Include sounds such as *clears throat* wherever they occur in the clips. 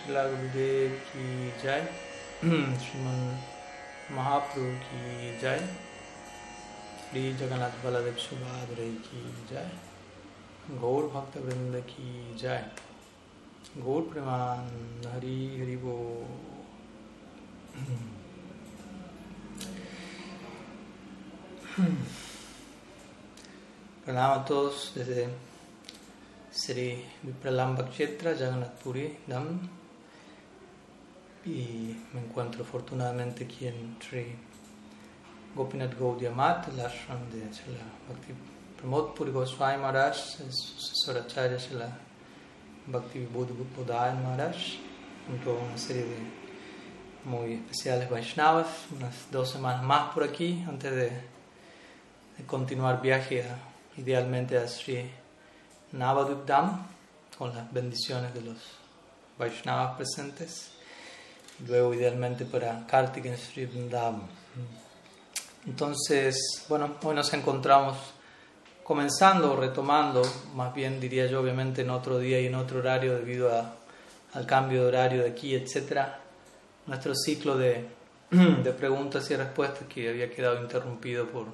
Srila Gurudev ki jai, Sriman Mahaprabhu ki jai, Sri Jagannath Baladev Subhadra ki jai, Gaur Bhakta Vrinda ki jai, Gaur Preman Hari Hari Bo. Pranam a todos desde Sri Vipralamba Kshetra, Jagannath Puri, Dham. Y me encuentro afortunadamente aquí en Sri Gopinath Gaudiya el ashram de Srila Bhakti Pramod Puri Goswami Maharaj, el sucesor acharya Srila Bhakti Bodhaya Maharaj, junto a una serie de muy especiales Vaishnavas, unas dos semanas más por aquí, antes de, continuar viaje a, idealmente a Sri Navadupdam, con las bendiciones de los Vaishnavas presentes, luego idealmente para Kartik Sri Vrindavan. Entonces, bueno, hoy nos encontramos comenzando, retomando, más bien diría yo, obviamente en otro día y en otro horario debido a, al cambio de horario de aquí, etcétera, nuestro ciclo de, *clears throat* de preguntas y respuestas que había quedado interrumpido por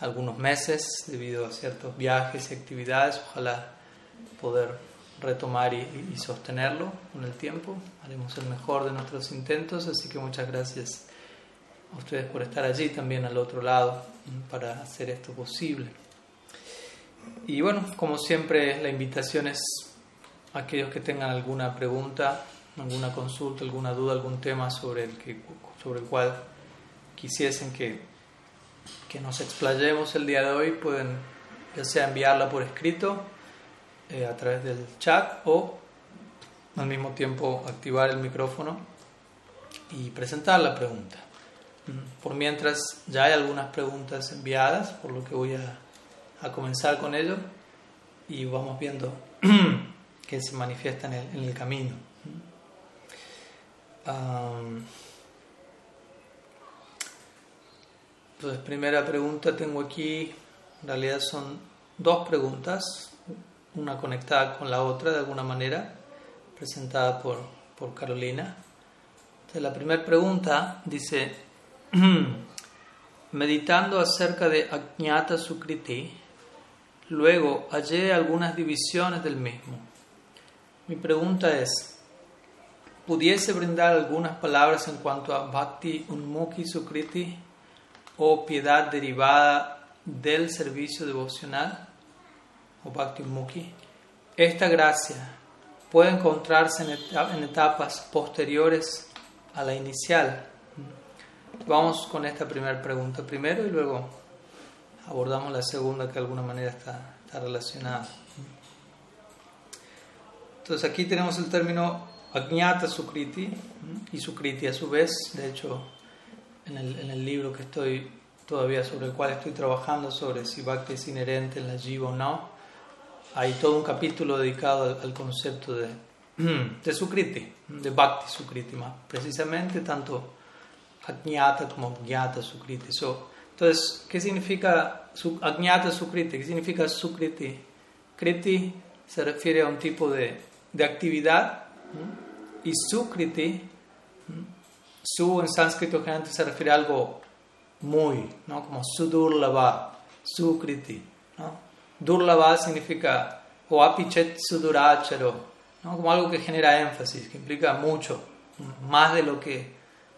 algunos meses debido a ciertos viajes y actividades. Ojalá poder retomar y, y, sostenerlo con el tiempo. Haremos el mejor de nuestros intentos, así que muchas gracias a ustedes por estar allí también al otro lado para hacer esto posible. Y bueno, como siempre, la invitación es a aquellos que tengan alguna pregunta, alguna consulta, alguna duda, algún tema sobre el, que, sobre el cual quisiesen que, que nos explayemos el día de hoy, pueden ya sea enviarla por escrito eh, a través del chat o al mismo tiempo activar el micrófono y presentar la pregunta. Por mientras ya hay algunas preguntas enviadas, por lo que voy a, a comenzar con ello y vamos viendo *clears throat* que se manifiestan en el, en el camino. Um, entonces, primera pregunta tengo aquí, en realidad son dos preguntas, una conectada con la otra de alguna manera, presentada por, por Carolina. La primera pregunta dice, *clears throat* meditando acerca de Ajñata Sukriti, luego hallé algunas divisiones del mismo. Mi pregunta es, ¿pudiese brindar algunas palabras en cuanto a Bhakti Unmukhi Sukriti o piedad derivada del servicio devocional o Bhakti Unmukhi? Esta gracia puede encontrarse en etapas posteriores a la inicial. Vamos con esta primera pregunta primero y luego abordamos la segunda que de alguna manera está, está relacionada. Entonces aquí tenemos el término Ajñata Sukriti y Sukriti a su vez, de hecho en el, en el libro que estoy todavía sobre el cual estoy trabajando sobre si Bhakti es inherente en la Jiva o no, hay todo un capítulo dedicado al, concepto *clears throat* de, Sukriti, de Bhakti Sukriti precisamente, tanto Ajñata como Jnata Sukriti. So, entonces, ¿qué significa Ajñata Sukriti? ¿Qué significa Sukriti? Kriti se refiere a un tipo de, de actividad y Sukriti, su en sánscrito generalmente se refiere a algo muy, ¿no? como Sudurlava, Sukriti. Durlava significa o apichet suduracharo, ¿no? como algo que genera énfasis, que implica mucho, más de lo que,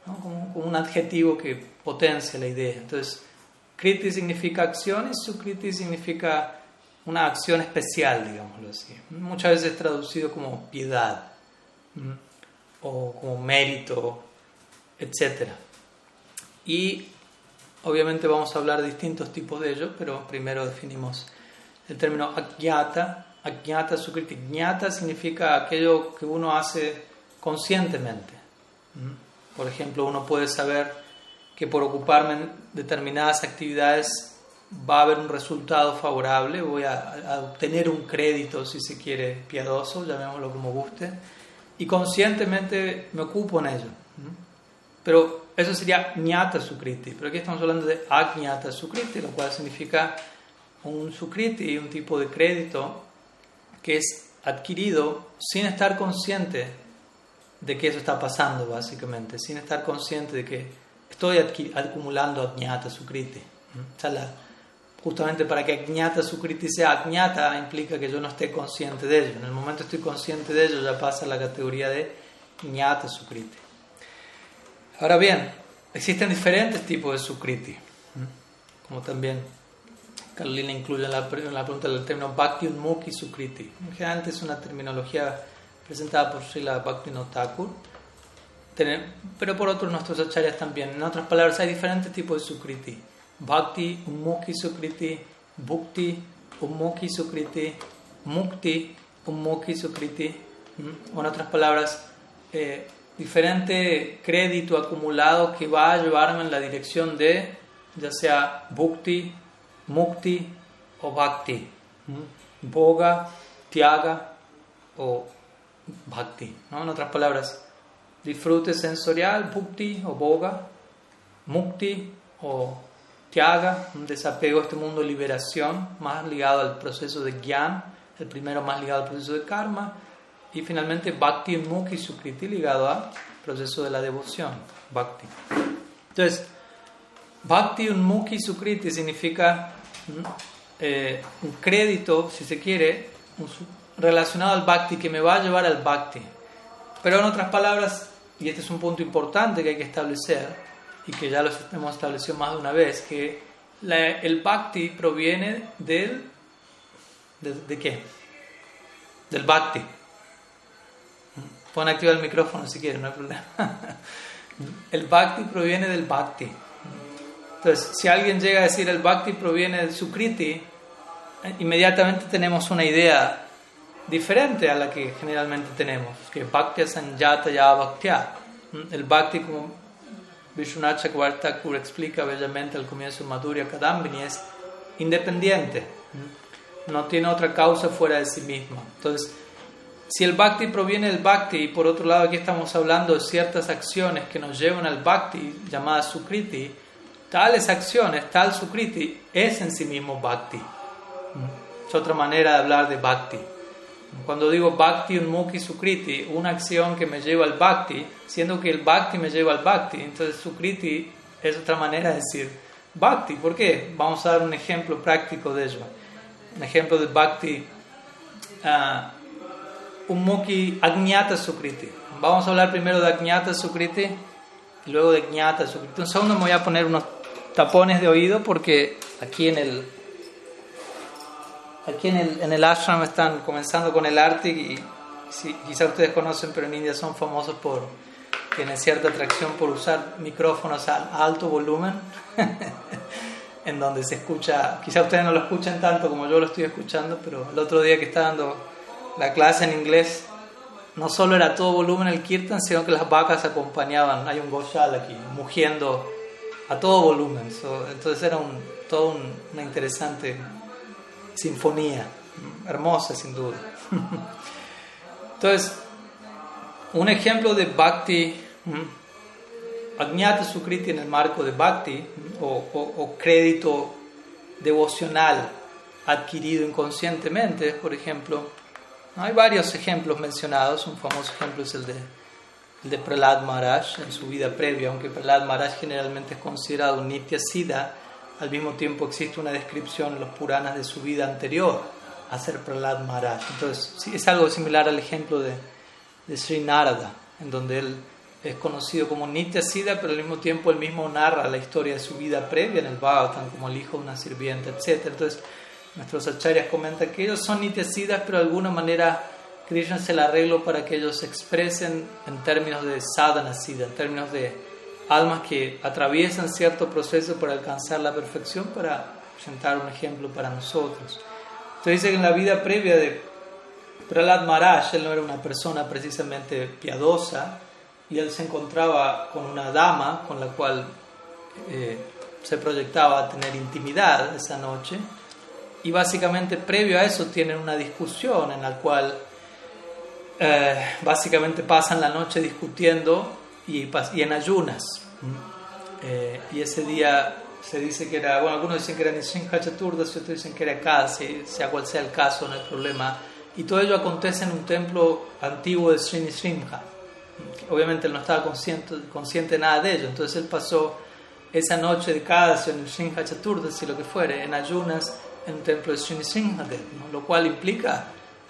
¿no? como, como, un adjetivo que potencia la idea. Entonces, Kriti significa acción y Sukriti significa una acción especial, digámoslo así. Muchas veces traducido como piedad o como mérito, etc. Y obviamente vamos a hablar de distintos tipos de ellos, pero primero definimos el término ajñata. Ajñata sukriti. Jñata significa aquello que uno hace conscientemente. Por ejemplo, uno puede saber que por ocuparme en determinadas actividades va a haber un resultado favorable, voy a, obtener un crédito, si se quiere, piadoso, llamémoslo como guste, y conscientemente me ocupo en ello. Pero eso sería ñata sukriti. Pero aquí estamos hablando de ajñata sukriti, lo cual significa un sukriti, un tipo de crédito que es adquirido sin estar consciente de que eso está pasando, básicamente, sin estar consciente de que estoy acumulando Ajñata Sukriti. O sea, justamente para que Ajñata Sukriti sea Ajñata implica que yo no esté consciente de ello. En el momento estoy consciente de ello ya pasa a la categoría de Jnata Sukriti. Ahora bien, existen diferentes tipos de Sukriti, como también Carolina incluye en la, en la pregunta del término Bhakti Unmukhi Sukriti. Generalmente es una terminología presentada por Srila Bhakti Thakur, pero por otros nuestros acharyas también. En otras palabras, hay diferentes tipos de Sukriti. Bhakti Unmukhi Sukriti, Bhukti Unmukhi Sukriti, Mukti Unmukhi Sukriti. O en otras palabras, eh, diferente crédito acumulado que va a llevarme en la dirección de ya sea Bhukti, Mukti o Bhakti. Boga, Tiaga o Bhakti. ¿no? En otras palabras, disfrute sensorial, Bhukti o Boga, Mukti o Tiaga, un desapego a este mundo liberación, más ligado al proceso de Gyan, el primero más ligado al proceso de Karma, y finalmente Bhakti Mukhi Sukriti ligado al proceso de la devoción, Bhakti. Entonces, Bhakti Unmukhi Sukriti significa eh, un crédito, si se quiere, relacionado al Bhakti que me va a llevar al Bhakti. Pero en otras palabras, y este es un punto importante que hay que establecer, y que ya lo hemos establecido más de una vez, que el Bhakti proviene del... ¿De, qué? Del Bhakti. Pueden activar el micrófono si quieren, no hay problema. *laughs* El bhakti proviene del bhakti. Entonces, si alguien llega a decir el bhakti proviene del sukriti, inmediatamente tenemos una idea diferente a la que generalmente tenemos, que bhakti sanjata ya bhaktya. El bhakti, como Vishwanath Chakravarti explica bellamente al comienzo de Madhurya Kadambini, es independiente, no tiene otra causa fuera de sí mismo. Entonces, si el bhakti proviene del bhakti y por otro lado aquí estamos hablando de ciertas acciones que nos llevan al bhakti, llamadas sukriti, tales acciones, tal sukriti, es en sí mismo bhakti. Es otra manera de hablar de bhakti. Cuando digo bhakti unmukhi sukriti, una acción que me lleva al bhakti, siendo que el bhakti me lleva al bhakti, entonces sukriti es otra manera de decir bhakti. ¿Por qué? Vamos a dar un ejemplo práctico de ello. Un ejemplo de bhakti. Uh, Ummuki Agnyata Sukriti. Vamos a hablar primero de Agnyata Sukriti y luego de Agnyata Sukriti. Segundo me voy a poner unos tapones de oído porque aquí en el aquí en el, en el ashram están comenzando con el arte y si, quizá ustedes conocen, pero en India son famosos por tienen cierta atracción por usar micrófonos a alto volumen *laughs* en donde se escucha, quizá ustedes no lo escuchen tanto como yo lo estoy escuchando, pero el otro día que está dando la clase en inglés no solo era todo volumen el kirtan, sino que las vacas acompañaban. Hay un goshal aquí, mugiendo a todo volumen. entonces era un, toda una interesante sinfonía, hermosa sin duda. *laughs* entonces, un ejemplo de bhakti, Agnyata Sukriti en el marco de bhakti, o, o crédito devocional adquirido inconscientemente, por ejemplo, hay varios ejemplos mencionados, un famoso ejemplo es el de, de Prahlad Maharaj en su vida previa, aunque Prahlad Maharaj generalmente es considerado un Nitya Siddha, al mismo tiempo existe una descripción en los Puranas de su vida anterior a ser Prahlad Maharaj. Entonces, es algo similar al ejemplo de, de Sri Narada, en donde él es conocido como Nitya Siddha, pero al mismo tiempo él mismo narra la historia de su vida previa en el Bhagavatam como el hijo de una sirviente, etc. Entonces, Nuestros acharyas comentan que ellos son nitesidas, pero de alguna manera Krishna se la arreglo para que ellos se expresen en términos de sadhana siddha, en términos de almas que atraviesan cierto proceso para alcanzar la perfección, para presentar un ejemplo para nosotros. Entonces dice que en la vida previa de Prahlad Maharaj, él no era una persona precisamente piadosa, y él se encontraba con una dama con la cual eh, se proyectaba tener intimidad esa noche y básicamente previo a eso tienen una discusión en la cual eh, básicamente pasan la noche discutiendo y, y en ayunas. Eh, y ese día se dice que era, bueno, algunos dicen que era Nisrinja Chaturdas, otros dicen que era casi sea cual sea el caso, no hay problema. Y todo ello acontece en un templo antiguo de Sri Nisrinja. Obviamente él no estaba consciente, consciente de nada de ello, entonces él pasó esa noche de Kadasya en el Shinha Chaturdasi, lo que fuere, en ayunas en un templo de Sri ¿no? lo cual implica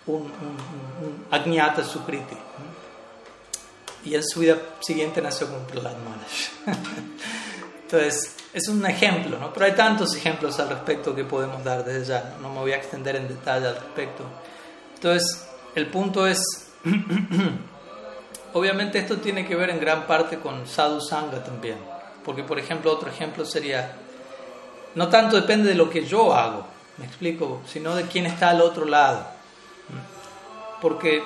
un, Agnyata Sukriti. Y en su vida siguiente nació como Prahlad. *laughs* Entonces, es un ejemplo, ¿no? Pero hay tantos ejemplos al respecto que podemos dar desde ya, ¿no? no me voy a extender en detalle al respecto. Entonces, el punto es, *clears throat* obviamente esto tiene que ver en gran parte con sadhu sangha también, porque por ejemplo otro ejemplo sería, no tanto depende de lo que yo hago, me explico, sino de quién está al otro lado, porque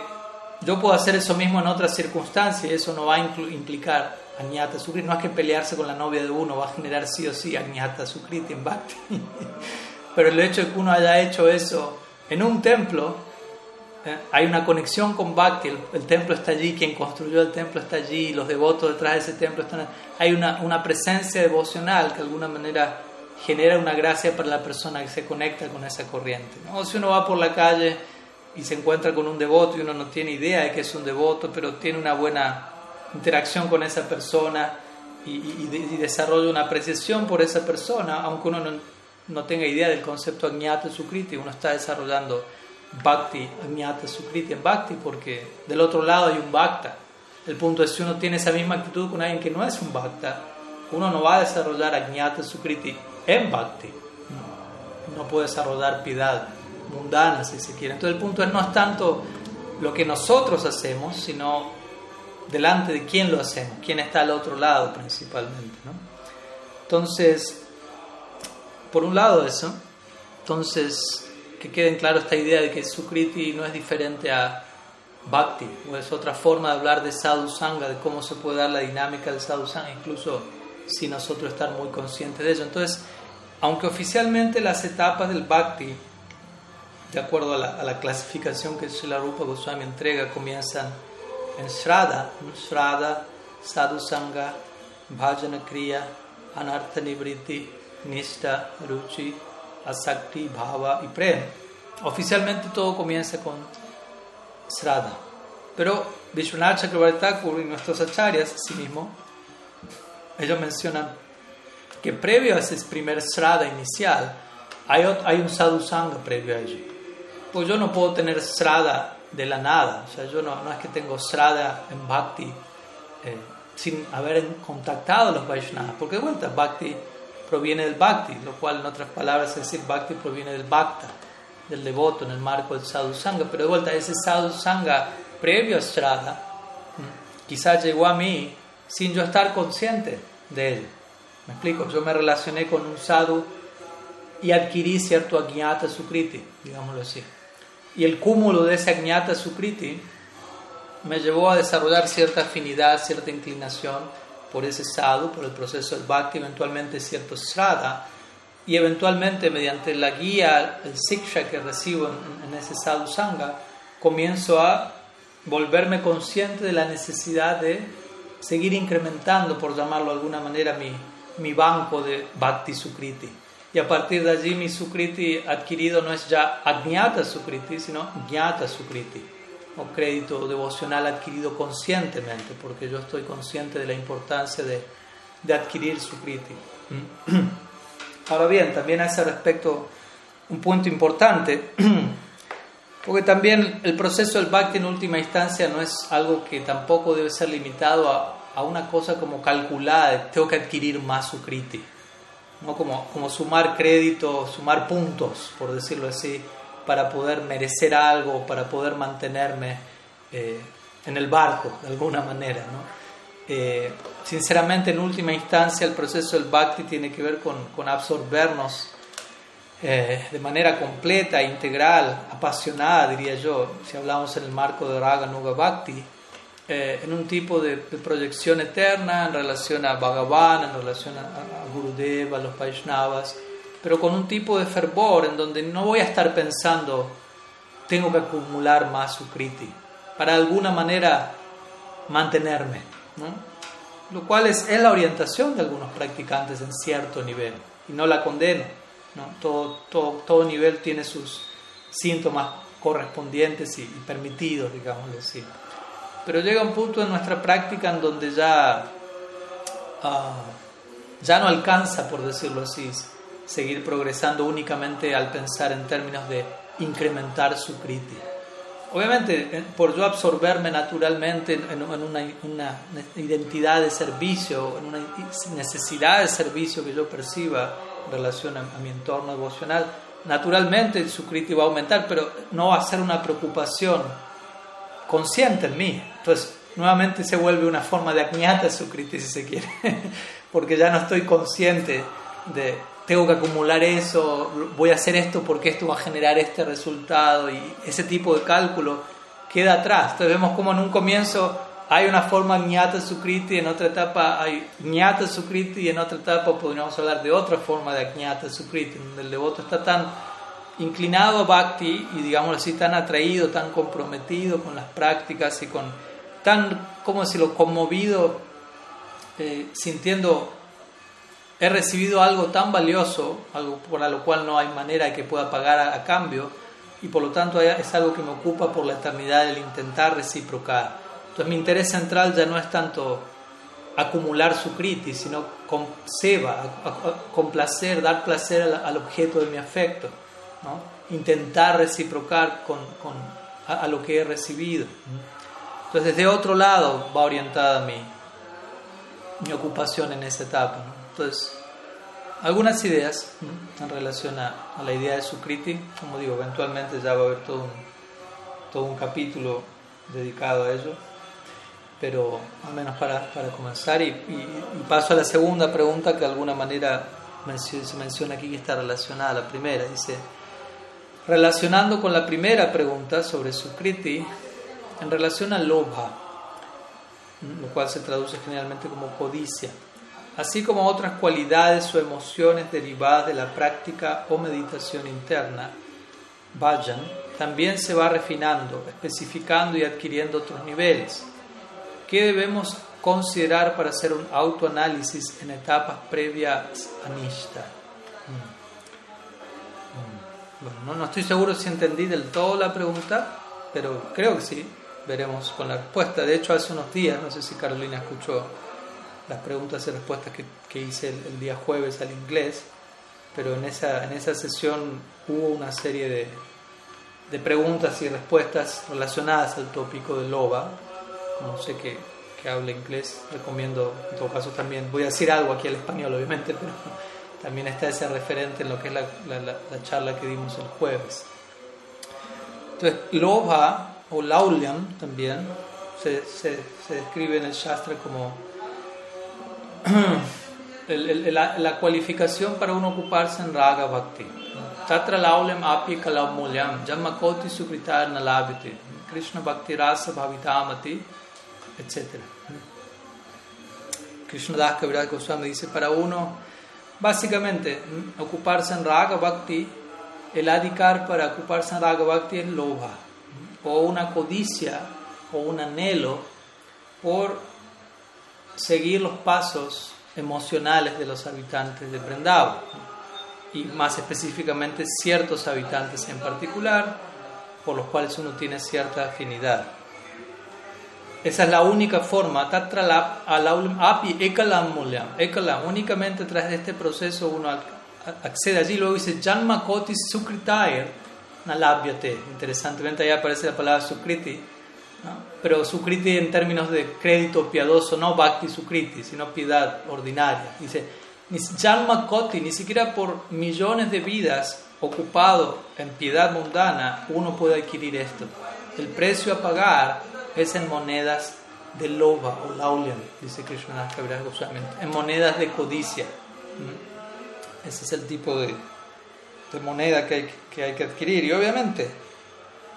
yo puedo hacer eso mismo en otras circunstancias y eso no va a implicar añata sukriti, no es que pelearse con la novia de uno va a generar sí o sí añata sukriti en bhakti, *laughs* pero el hecho de que uno haya hecho eso en un templo, ¿eh? hay una conexión con Bhakti, el, templo está allí, quien construyó el templo está allí, los devotos detrás de ese templo están Hay una, una presencia devocional que de alguna manera genera una gracia para la persona que se conecta con esa corriente. O si uno va por la calle y se encuentra con un devoto y uno no tiene idea de que es un devoto, pero tiene una buena interacción con esa persona y, desarrolla una apreciación por esa persona, aunque uno no, no tenga idea del concepto Agnata Sukriti, uno está desarrollando bhakti, añata sukriti en bhakti, porque del otro lado hay un bhakta. El punto es si uno tiene esa misma actitud con alguien que no es un bhakta, uno no va a desarrollar añata sukriti en bhakti. No, puede desarrollar piedad mundana, si se quiere. Entonces el punto es no es tanto lo que nosotros hacemos, sino delante de quién lo hacemos, quién está al otro lado principalmente. ¿no? Entonces, por un lado eso, entonces que quede claro esta idea de que Sukriti no es diferente a Bhakti, o es otra forma de hablar de Sadhu Sangha, de cómo se puede dar la dinámica del Sadhu Sangha, incluso sin nosotros estar muy conscientes de ello. Entonces, aunque oficialmente las etapas del Bhakti, de acuerdo a la, clasificación que Srila Rupa Goswami entrega, comienzan en Shraddha, Shraddha, Sadhu Sangha, Bhajana Kriya, Anartha Nibriti, Nishta, Ruchi, Asakti, Bhava y Prem. Oficialmente todo comienza con Sraddha. Pero Vishwanath Chakravarti Thakur y nuestros acharyas, sí mismo, ellos mencionan que previo a ese primer Sraddha inicial, hay, un Sadhu Sangha previo a ello. Pues yo no puedo tener Sraddha de la nada, o sea, yo no, no es que tengo Sraddha en Bhakti eh, sin haber contactado a los Vaishnavas, porque de vuelta, Bhakti proviene del bhakti, lo cual en otras palabras es decir, bhakti proviene del bhakta, del devoto en el marco del sadhu sangha, pero de vuelta ese sadhu sangha previo a Shraddha quizás llegó a mí sin yo estar consciente de él. ¿Me explico? Yo me relacioné con un sadhu y adquirí cierto agnata sukriti, digámoslo así. Y el cúmulo de ese agnata sukriti me llevó a desarrollar cierta afinidad, cierta inclinación por ese sadhu, por el proceso del bhakti, eventualmente cierto srada, y eventualmente mediante la guía, el siksha que recibo en, ese sadhu sangha, comienzo a volverme consciente de la necesidad de seguir incrementando, por llamarlo de alguna manera, mi, mi banco de bhakti sukriti. Y a partir de allí mi sukriti adquirido no es ya agnyata sukriti, sino jnata sukriti. O crédito devocional adquirido conscientemente, porque yo estoy consciente de la importancia de, de adquirir su kriti. *clears throat* Ahora bien, también a ese respecto un punto importante, *clears throat* porque también el proceso del bhakti en última instancia no es algo que tampoco debe ser limitado a, a una cosa como calculada, tengo que adquirir más su kriti, ¿no? como, como sumar crédito, sumar puntos, por decirlo así para poder merecer algo, para poder mantenerme eh, en el barco de alguna manera. ¿no? Eh, sinceramente, en última instancia, el proceso del bhakti tiene que ver con, con absorbernos eh, de manera completa, integral, apasionada, diría yo, si hablamos en el marco de Raga Nuga Bhakti, en un tipo de, proyección eterna en relación a Bhagavan, en relación a, a Gurudeva, a los Vaishnavas pero con un tipo de fervor en donde no voy a estar pensando, tengo que acumular más sukriti, para de alguna manera mantenerme, lo cual es, es, la orientación de algunos practicantes en cierto nivel, y no la condeno, ¿no? Todo, todo, todo nivel tiene sus síntomas correspondientes y, permitidos, digamos así. Pero llega un punto en nuestra práctica en donde ya, ah, ya no alcanza, por decirlo así, seguir progresando únicamente al pensar en términos de incrementar su kriti. Obviamente, por yo absorberme naturalmente en, una, una, identidad de servicio, en una necesidad de servicio que yo perciba en relación a, mi entorno devocional, naturalmente su kriti va a aumentar, pero no va a ser una preocupación consciente en mí. Entonces, nuevamente se vuelve una forma de su sukriti, si se quiere, *laughs* porque ya no estoy consciente de tengo que acumular eso, voy a hacer esto porque esto va a generar este resultado y ese tipo de cálculo queda atrás. Entonces vemos como en un comienzo hay una forma ñata sukriti, en otra etapa hay ñata sukriti y en otra etapa podríamos hablar de otra forma de ñata sukriti, donde el devoto está tan inclinado a bhakti y digamos así tan atraído, tan comprometido con las prácticas y con tan, como lo conmovido, eh, sintiendo he recibido algo tan valioso, algo para lo cual no hay manera que pueda pagar a, cambio, y por lo tanto es algo que me ocupa por la eternidad el intentar reciprocar. Entonces mi interés central ya no es tanto acumular su kriti, sino con seva, complacer, dar placer al, objeto de mi afecto, ¿no? intentar reciprocar con, con a, lo que he recibido. Entonces desde otro lado va orientada mi, mi ocupación en esa etapa. Entonces, algunas ideas en relación a, la idea de Sukriti, como digo, eventualmente ya va a haber todo un, todo un capítulo dedicado a ello, pero al menos para, para comenzar, y, paso a la segunda pregunta que de alguna manera se menciona aquí que está relacionada a la primera, dice, relacionando con la primera pregunta sobre Sukriti, en relación a Lobha, lo cual se traduce generalmente como codicia así como otras cualidades o emociones derivadas de la práctica o meditación interna, vayan, también se va refinando, especificando y adquiriendo otros niveles. ¿Qué debemos considerar para hacer un autoanálisis en etapas previas a Nishta? Bueno, no, estoy seguro si entendí del todo la pregunta, pero creo que sí. Veremos con la respuesta. De hecho, hace unos días, no sé si Carolina escuchó las preguntas y respuestas que, que hice el, día jueves al inglés, pero en esa, en esa sesión hubo una serie de, de preguntas y respuestas relacionadas al tópico de loba. Como sé que, que habla inglés, recomiendo en todo caso también, voy a decir algo aquí al español obviamente, pero también está ese referente en lo que es la, la, la charla que dimos el jueves. Entonces, loba o laulyam también se, se, se describe en el Shastra como *clears throat* la, la, cualificación para uno ocuparse en Raga Bhakti. Tatra laulem api kalamulyam jammakoti sukritar nalabhite Krishna Bhakti Rasa Bhavitamati etc. Krishna Das Kaviraj Goswami dice para uno básicamente ocuparse en Raga Bhakti el adikar para ocuparse en Raga Bhakti es loba o una codicia o un anhelo por seguir los pasos emocionales de los habitantes de Vrindavan y más específicamente ciertos habitantes en particular por los cuales uno tiene cierta afinidad. Esa es la única forma, api ekalam ekalam, únicamente tras este proceso uno accede allí, luego dice janma koti sukritaya nalabhyate, interesantemente ahí aparece la palabra sukriti, pero Sukriti en términos de crédito piadoso, no Bhakti Sukriti, sino piedad ordinaria. Dice, ni Jalma Koti, ni siquiera por millones de vidas ocupado en piedad mundana, uno puede adquirir esto. El precio a pagar es en monedas de loba o laulian, dice Krishna Goswami, en monedas de codicia. ¿Mm? Ese es el tipo de, de moneda que hay, que hay que adquirir. Y obviamente,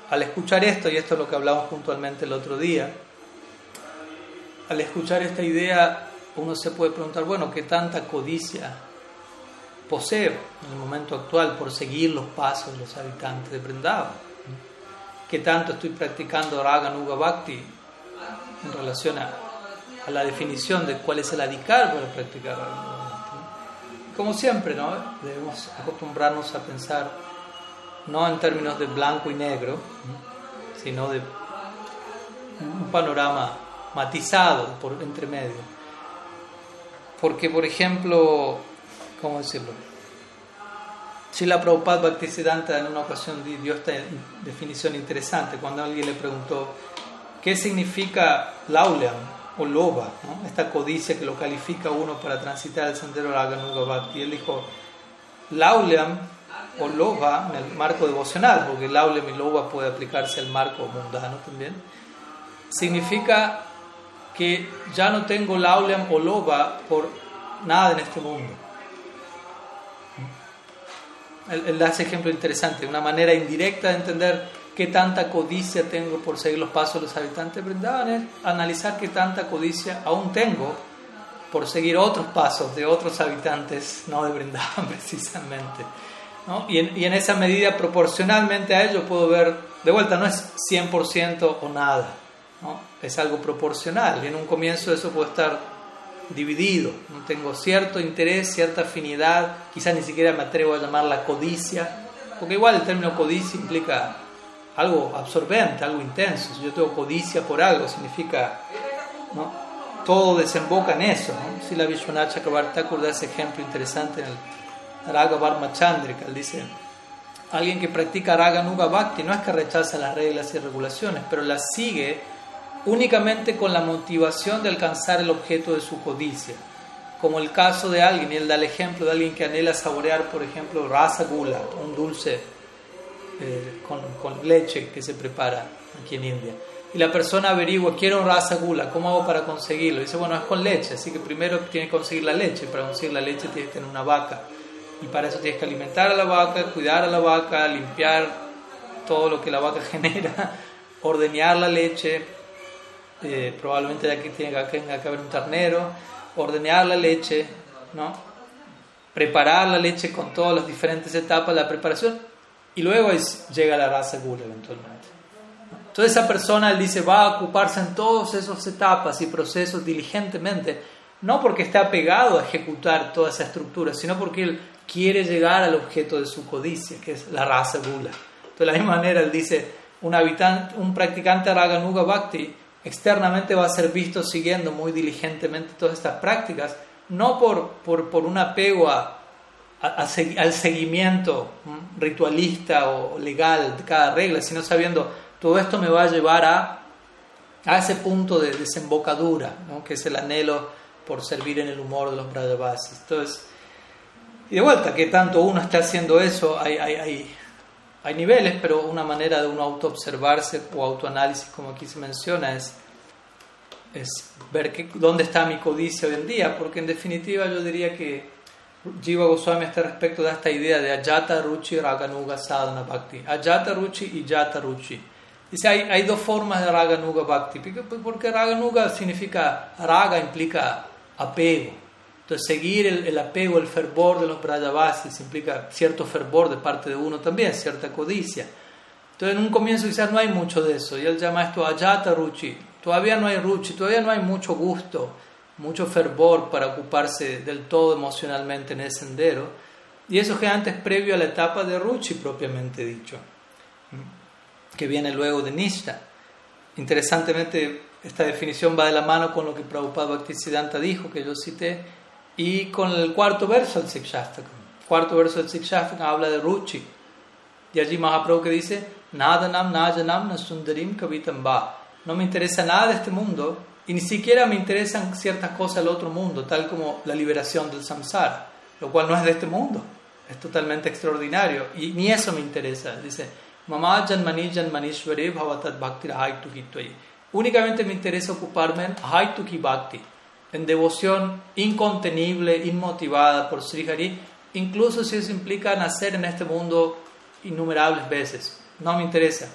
al escuchar esto, y esto es lo que hablamos puntualmente el otro día, al escuchar esta idea uno se puede preguntar, bueno, ¿qué tanta codicia poseo en el momento actual por seguir los pasos de los habitantes de Vrindavan? ¿Qué tanto estoy practicando Raga Nuga Bhakti en relación a, la definición de cuál es el adhikar para practicar Raga Como siempre, ¿no? Debemos acostumbrarnos a pensar no en términos de blanco y negro, sino de un panorama matizado por entre medio. Porque, por ejemplo, ¿cómo decirlo? Si la Prabhupada Bhaktisiddhanta en una ocasión dio esta definición interesante cuando alguien le preguntó qué significa lauleam o loba, esta codicia que lo califica uno para transitar el sendero Raganuga Bhakti. Él dijo, lauleam o loba en el marco devocional, porque lauleam y loba puede aplicarse al marco mundano también, significa que ya no tengo lauleam o loba por nada en este mundo él, da ese ejemplo interesante, una manera indirecta de entender qué tanta codicia tengo por seguir los pasos de los habitantes de Brindavan es analizar qué tanta codicia aún tengo por seguir otros pasos de otros habitantes, no de Brindavan *laughs* precisamente. ¿no? Y, en, y, en, esa medida, proporcionalmente a ello, puedo ver, de vuelta, no es 100% o nada, ¿no? es algo proporcional. Y en un comienzo eso puede estar dividido, no tengo cierto interés, cierta afinidad, quizás ni siquiera me atrevo a llamarla codicia, porque igual el término codicia implica algo absorbente, algo intenso. Si yo tengo codicia por algo, significa, ¿no? todo desemboca en eso. ¿no? Si la Vishwanath Chakrabarti da ese ejemplo interesante en el Raga Varma Chandrika, él dice, alguien que practica Raga Nuga Bhakti no es que rechaza las reglas y regulaciones, pero las sigue únicamente con la motivación de alcanzar el objeto de su codicia, como el caso de alguien, él da el ejemplo de alguien que anhela saborear, por ejemplo, rasa gula, un dulce eh, con, leche que se prepara aquí en India. Y la persona averigua, quiero rasa gula, ¿cómo hago para conseguirlo? Y dice, bueno, es con leche, así que primero tiene que conseguir la leche, para conseguir la leche tiene que tener una vaca. Y para eso tienes que alimentar a la vaca, cuidar a la vaca, limpiar todo lo que la vaca *laughs* genera, ordeñar la leche, eh, probablemente ya que tenga, que haber un ternero, ordenar la leche, ¿no? preparar la leche con todas las diferentes etapas de la preparación y luego llega la raza gula eventualmente. Entonces esa persona, él dice, va a ocuparse en todas esas etapas y procesos diligentemente, no porque está apegado a ejecutar toda esa estructura, sino porque él quiere llegar al objeto de su codicia, que es la raza gula. De la misma manera, él dice, un, habitante, un practicante Raganuga Bhakti externamente va a ser visto siguiendo muy diligentemente todas estas prácticas, no por, por, por un apego a, al seguimiento ritualista o legal de cada regla, sino sabiendo todo esto me va a llevar a, a ese punto de desembocadura, que es el anhelo por servir en el humor de los Brajavasis. Entonces, y de vuelta, que tanto uno está haciendo eso, hay hay niveles, pero una manera de uno autoobservarse o autoanálisis, como aquí se menciona, es, es ver que, dónde está mi codicia hoy en día, porque en definitiva yo diría que Jiva Goswami está respecto de esta idea de Ajata Ruchi Raganuga Sadhana Bhakti. Ajata Ruchi y Jata Ruchi. Dice, hay, hay dos formas de Raganuga Bhakti, porque Raganuga significa, Raga implica apego. Entonces, seguir el, apego, el fervor de los Brajavasis implica cierto fervor de parte de uno también, cierta codicia. Entonces, en un comienzo quizás no hay mucho de eso, y él llama esto Ayata Ruchi. Todavía no hay Ruchi, todavía no hay mucho gusto, mucho fervor para ocuparse del todo emocionalmente en el sendero. Y eso que antes previo a la etapa de Ruchi propiamente dicho, que viene luego de Nishta. Interesantemente, esta definición va de la mano con lo que Prabhupada Bhaktisiddhanta dijo, que yo cité, y con el cuarto verso del Sikshastakam. El cuarto verso del Sikshastakam habla de Ruchi. Y allí Mahaprabhu que dice, Nadanam Najanam Nasundarim Kavitam Va. No me interesa nada de este mundo y ni siquiera me interesan ciertas cosas del otro mundo, tal como la liberación del samsara, lo cual no es de este mundo, es totalmente extraordinario y ni eso me interesa. Dice, Mama Janmani Janmanishware Bhavatat Bhakti Únicamente me interesa ocuparme en Haituki Bhakti en devoción incontenible, inmotivada por Sri Hari, incluso si eso implica nacer en este mundo innumerables veces. No me interesa.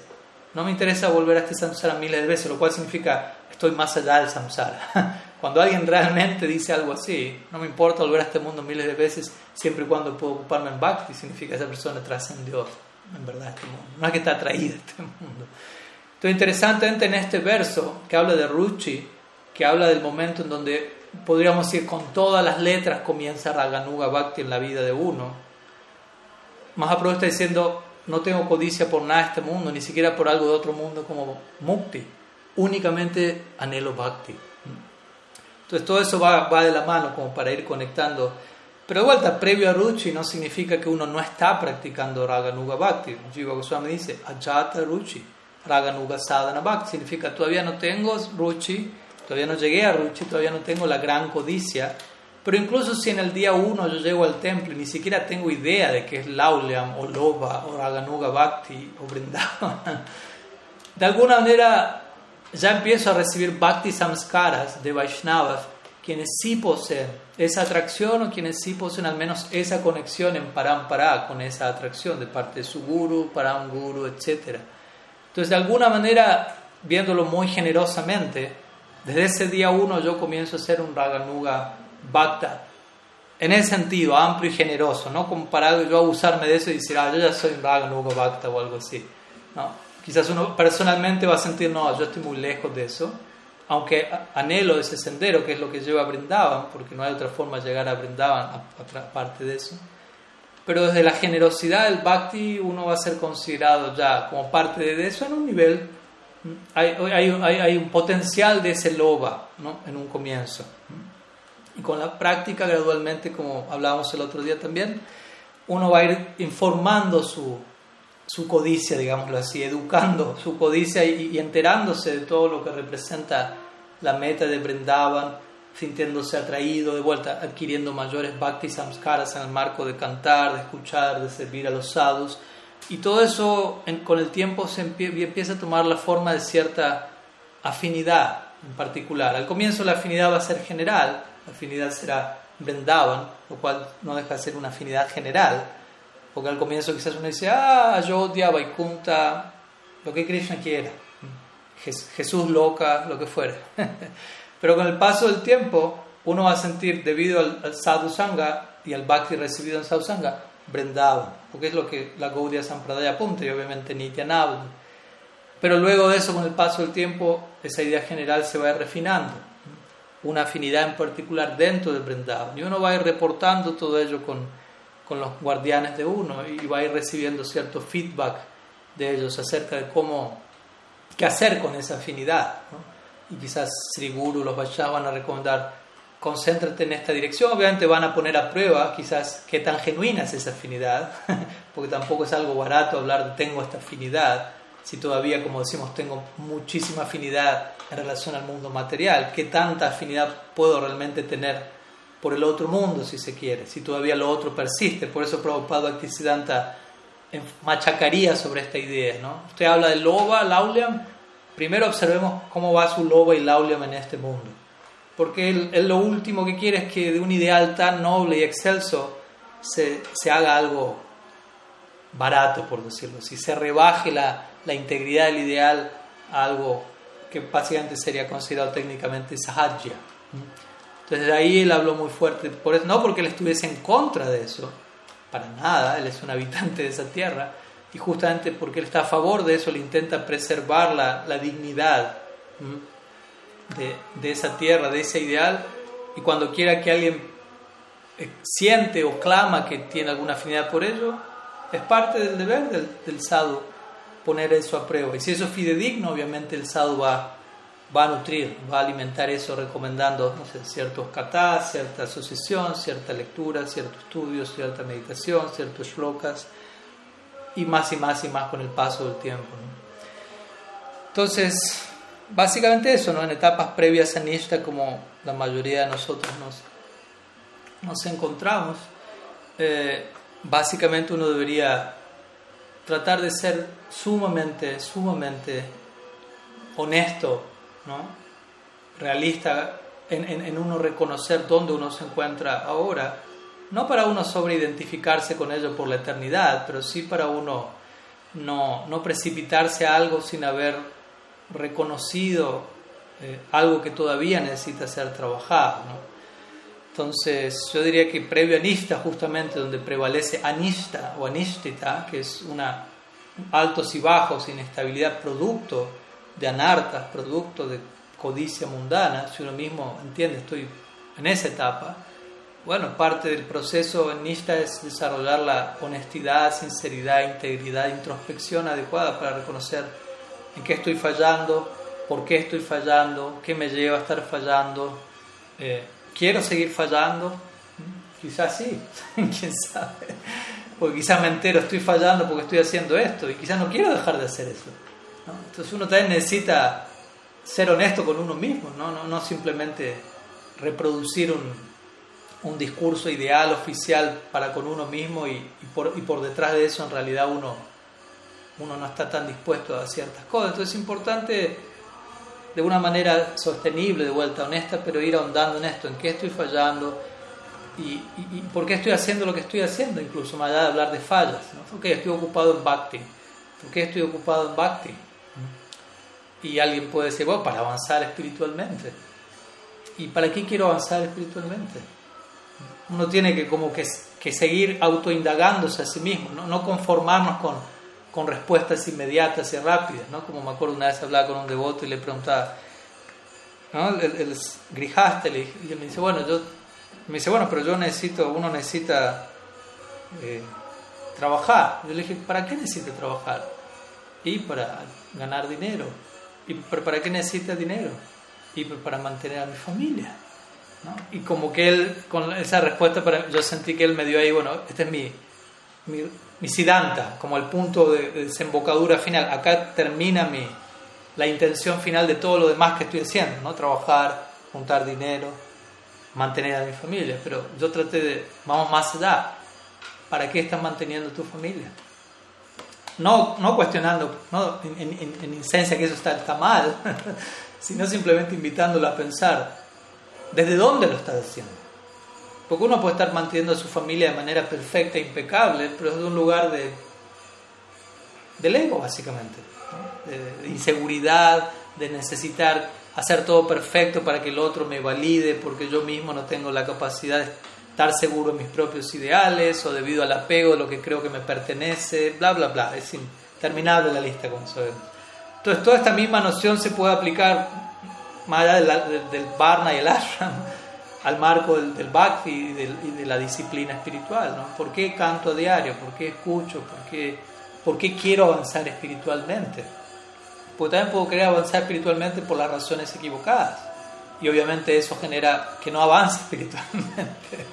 No me interesa volver a este samsara miles de veces, lo cual significa estoy más allá del samsara. *laughs* Cuando alguien realmente dice algo así, no me importa volver a este mundo miles de veces, siempre y cuando puedo ocuparme en bhakti, significa que esa persona trascendió en verdad este mundo. No es que está atraída a este mundo. Entonces, interesantemente en este verso que habla de Ruchi, que habla del momento en donde, podríamos decir, con todas las letras comienza Raganuga Bhakti en la vida de uno. Mahaprabhu está diciendo, no tengo codicia por nada de este mundo, ni siquiera por algo de otro mundo como Mukti. únicamente anhelo bhakti. Entonces todo eso va, va de la mano como para ir conectando. Pero de vuelta, previo a Ruchi no significa que uno no está practicando Raganuga Bhakti. Jiva Goswami dice, Ajata Ruchi, Raganuga Sadhana Bhakti. Significa, todavía no tengo Ruchi, todavía no llegué a Ruchi, todavía no tengo la gran codicia. Pero incluso si en el día uno yo llego al templo y ni siquiera tengo idea de qué es Lauliam o Loba o Raganuga Bhakti o Vrindavan, *laughs* de alguna manera ya empiezo a recibir Bhakti Samskaras de Vaishnavas, quienes sí poseen esa atracción o quienes sí poseen al menos esa conexión en Parampara con esa atracción de parte de su guru, Param Guru, etc. Entonces, de alguna manera, viéndolo muy generosamente, desde ese día uno yo comienzo a ser un Raganuga Bhakta. En ese sentido, amplio y generoso, no comparado yo a usarme de eso y decir, ah, yo ya soy un Raganuga Bhakta o algo así. ¿no? Quizás uno personalmente va a sentir, no, yo estoy muy lejos de eso, aunque anhelo ese sendero, que es lo que lleva a Brindavan, porque no hay otra forma de llegar a Brindavan aparte de eso. Pero desde la generosidad del bhakti uno va a ser considerado ya como parte de eso en un nivel, hay, hay, hay un potencial de ese loba ¿no? en un comienzo. Y con la práctica gradualmente, como hablábamos el otro día también, uno va a ir informando su, su codicia, digámoslo así, educando su codicia y, enterándose de todo lo que representa la meta de Brindavan, sintiéndose atraído de vuelta, adquiriendo mayores bhakti samskaras en el marco de cantar, de escuchar, de servir a los sadhus. Y todo eso con el tiempo se empieza a tomar la forma de cierta afinidad en particular. Al comienzo la afinidad va a ser general, la afinidad será Brindavan, lo cual no deja de ser una afinidad general porque al comienzo quizás uno dice, ah, Ayodhya, Vaikunta, lo que Krishna quiera, Jesús loca, lo que fuera. *laughs* Pero con el paso del tiempo, uno va a sentir, debido al, sadhu sangha y al bhakti recibido en sadhu sangha, Vrindavan, porque es lo que la Gaudiya Sampradaya apunta y obviamente Nityananda. Pero luego de eso, con el paso del tiempo, esa idea general se va refinando, una afinidad en particular dentro de Vrindavan. Y uno va a ir reportando todo ello con, con los guardianes de uno y va a ir recibiendo cierto feedback de ellos acerca de cómo, qué hacer con esa afinidad. Y quizás Sri Guru, los Vaishnavas van a recomendar, concéntrate en esta dirección. Obviamente van a poner a prueba quizás qué tan genuina es esa afinidad, *laughs* porque tampoco es algo barato hablar de tengo esta afinidad, si todavía, como decimos, tengo muchísima afinidad en relación al mundo material, qué tanta afinidad puedo realmente tener por el otro mundo, si se quiere, si todavía lo otro persiste. Por eso Prabhupada Bhaktisiddhanta machacaría sobre esta idea. ¿no? Usted habla de loba, lauliam, primero observemos cómo va su loba y lauliam en este mundo. Porque él, lo último que quiere es que de un ideal tan noble y excelso se, se haga algo barato, por decirlo así, se rebaje la, la integridad del ideal a algo que básicamente sería considerado técnicamente sahajya. Entonces de ahí él habló muy fuerte, por eso, no porque él estuviese en contra de eso, para nada, él es un habitante de esa tierra, y justamente porque él está a favor de eso, le intenta preservar la, la dignidad de, esa tierra, de ese ideal, y cuando quiera que alguien eh, siente o clama que tiene alguna afinidad por ello, es parte del deber del, del sadhu poner eso a prueba. Y si eso es fidedigno, obviamente el sadhu va va a nutrir, va a alimentar eso recomendando ciertos katas, cierta asociación, cierta lectura, cierto estudio, cierta meditación, ciertos shlokas y más y más y más con el paso del tiempo. Entonces, básicamente eso, ¿no? en etapas previas a Nishta, como la mayoría de nosotros nos, nos encontramos, eh, básicamente uno debería tratar de ser sumamente, sumamente honesto realista en, uno reconocer dónde uno se encuentra ahora, no para uno sobreidentificarse con ello por la eternidad, pero sí para uno no, no precipitarse a algo sin haber reconocido eh, algo que todavía necesita ser trabajado. Entonces, yo diría que previo a Nishta, justamente donde prevalece Anishta o Anishtita, que es una altos y bajos, inestabilidad producto de anartas, producto de codicia mundana, si uno mismo entiende, estoy en esa etapa, bueno, parte del proceso en Nishta es desarrollar la honestidad, sinceridad, integridad, introspección adecuada para reconocer en qué estoy fallando por qué estoy fallando, qué me lleva a estar fallando, eh, quiero seguir fallando, quizás sí, *laughs* quién sabe, porque quizás me entero, estoy fallando porque estoy haciendo esto y quizás no quiero dejar de hacer eso. Entonces uno también necesita ser honesto con uno mismo, no, no, no simplemente reproducir un, un, discurso ideal, oficial para con uno mismo y por detrás de eso en realidad uno, uno no está tan dispuesto a ciertas cosas. Entonces es importante de una manera sostenible, de vuelta honesta, pero ir ahondando en esto, en qué estoy fallando y, y, por qué estoy haciendo lo que estoy haciendo, incluso más allá de hablar de fallas. ¿no? Ok, estoy ocupado en bhakti. ¿Por qué estoy ocupado en bhakti? Y alguien puede decir, bueno, para avanzar espiritualmente. ¿Y para qué quiero avanzar espiritualmente? Uno tiene que como que, que seguir autoindagándose a sí mismo, no, no conformarnos con, con, respuestas inmediatas y rápidas, ¿no? Como me acuerdo una vez hablaba con un devoto y le preguntaba, ¿no? El, el, grijaste, y él me dice, bueno, yo, me dice, bueno, pero yo necesito, uno necesita eh, trabajar. Yo le dije, ¿para qué necesita trabajar? Y para ganar dinero. ¿Y para qué necesita dinero? Y para mantener a mi familia. ¿no? Y como que él, con esa respuesta, para, yo sentí que él me dio ahí, bueno, este es mi, mi, mi siddhanta, como el punto de, de, desembocadura final. Acá termina mi, la intención final de todo lo demás que estoy haciendo, ¿no? Trabajar, juntar dinero, mantener a mi familia. Pero yo traté de, vamos más allá. ¿Para qué estás manteniendo tu familia? no, no cuestionando ¿no? En, en, en, esencia que eso está, está mal, *laughs* sino simplemente invitándolo a pensar desde dónde lo está haciendo. Porque uno puede estar manteniendo a su familia de manera perfecta e impecable, pero es de un lugar de, del ego, básicamente, de, inseguridad, de necesitar hacer todo perfecto para que el otro me valide, porque yo mismo no tengo la capacidad de estar seguro de mis propios ideales o debido al apego de lo que creo que me pertenece, bla, bla, bla. Es interminable la lista, como sabemos. Entonces, toda esta misma noción se puede aplicar más allá del, del Varna y el Ashram al marco del, del Bhakti y, de la disciplina espiritual. ¿no? ¿Por qué canto a diario? ¿Por qué escucho? ¿Por qué, ¿Por qué quiero avanzar espiritualmente? Porque también puedo querer avanzar espiritualmente por las razones equivocadas y obviamente eso genera que no avance *laughs* espiritualmente,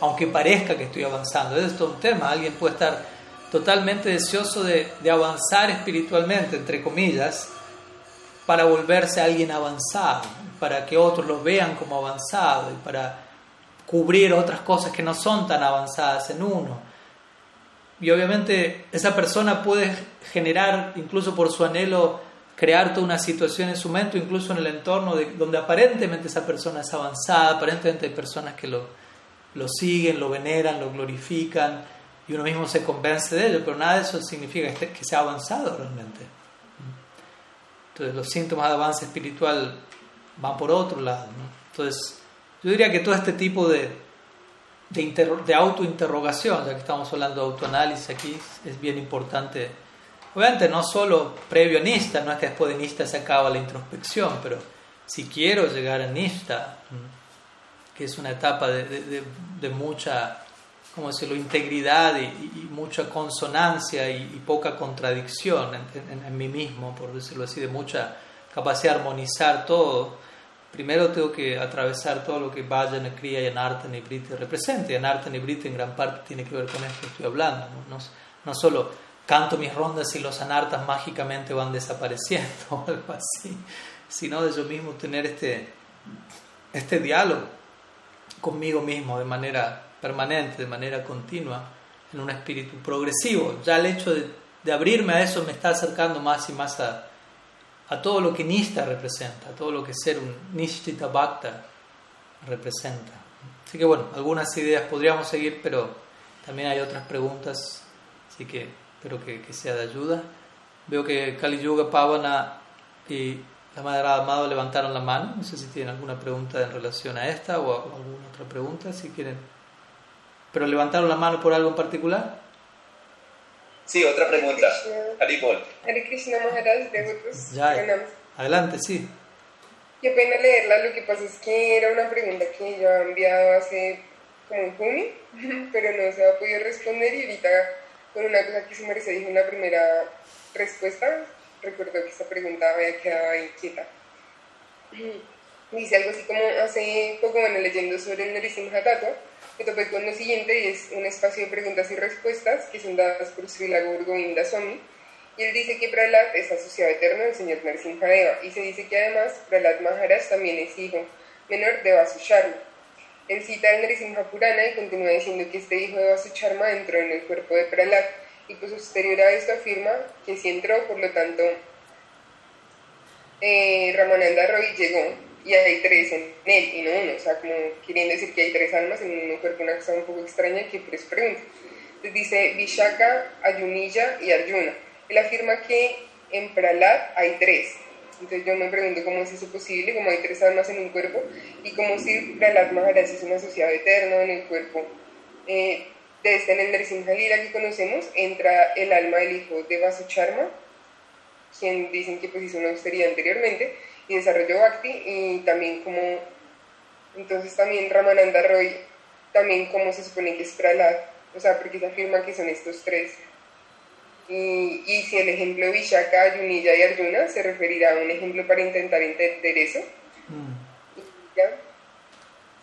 aunque parezca que estoy avanzando. Eso es todo un tema. Alguien puede estar totalmente deseoso de, de, avanzar espiritualmente, entre comillas, para volverse alguien avanzado, para que otros lo vean como avanzado y para cubrir otras cosas que no son tan avanzadas en uno. Y obviamente esa persona puede generar, incluso por su anhelo, crear toda una situación en su mente, incluso en el entorno de, donde aparentemente esa persona es avanzada, aparentemente hay personas que lo, lo siguen, lo veneran, lo glorifican y uno mismo se convence de ello, pero nada de eso significa que sea avanzado realmente. Entonces los síntomas de avance espiritual van por otro lado. Entonces yo diría que todo este tipo de, de, de autointerrogación, ya que estamos hablando de autoanálisis aquí, es bien importante Obviamente no solo previo a Nista, no es que después de Nista se acaba la introspección, pero si quiero llegar a Nista, que es una etapa de, de, de mucha, ¿cómo decirlo?, integridad y, y mucha consonancia y, poca contradicción en, mí mismo, por decirlo así, de mucha capacidad de armonizar todo, primero tengo que atravesar todo lo que Vajana, Kriya y Anartha Nibriti representa. Y Anartha Nibriti en gran parte tiene que ver con esto que estoy hablando, no, no, no solo canto mis rondas y los anartas mágicamente van desapareciendo *laughs* o algo así, sino de yo mismo tener este, este diálogo conmigo mismo de manera permanente, de manera continua, en un espíritu progresivo. Ya el hecho de, de abrirme a eso me está acercando más y más a, a todo lo que Nista representa, a todo lo que ser un Nishtita Bhakta representa. Así que bueno, algunas ideas podríamos seguir, pero también hay otras preguntas, así que espero que, que, sea de ayuda. Veo que Kali Yuga, Pavana y la Madre Amado levantaron la mano. No sé si tienen alguna pregunta en relación a esta o, a, o alguna otra pregunta, si quieren. ¿Pero levantaron la mano por algo en particular? Sí, otra pregunta. Haribol. Hare Krishna Maharaj, devotos. Ya, adelante, sí. Qué pena leerla, lo que pasa es que era una pregunta que yo había enviado hace como en junio, *laughs* pero no se ha podido responder y ahorita con una cosa que su merced dijo en la primera respuesta, recuerdo que esta pregunta había quedado ahí quieta. Dice algo así como hace poco, bueno, leyendo sobre el Narisimha Tattva, me topé con lo siguiente y es un espacio de preguntas y respuestas que son dadas por Srila Govinda Swami. Y él dice que Prahlad es asociado eterno del señor Deva y se dice que además Prahlad Maharaj también es hijo menor de Vasusharma. Él cita el Narisimha Purana y continúa diciendo que este hijo de Vasucharma entró en el cuerpo de Prahlad y posterior a esto afirma que si entró, por lo tanto, eh, Ramananda Roy llegó y hay tres en él y no uno, o sea, como queriendo decir que hay tres almas en un cuerpo, una cosa un poco extraña que pues pregunta. Entonces dice Vishaka, Ayunilla y Arjuna. Él afirma que en Pralat hay tres. Entonces yo me pregunto cómo es eso posible, cómo hay tres almas en un cuerpo y cómo si Pralat Maharaj es un asociado eterno en el cuerpo. Eh, de este en el Narasimha que conocemos entra el alma del hijo de Vasucharma, quien dicen que pues hizo una austeridad anteriormente, y desarrolló Bhakti y también como, entonces también Ramananda Roy, también como se supone que es Prahlad, o sea, porque se afirma que son estos tres. Y, y si el ejemplo de Vishaka, Yunilla y Arjuna se referirá a un ejemplo para intentar entender eso. Mm. ¿Ya?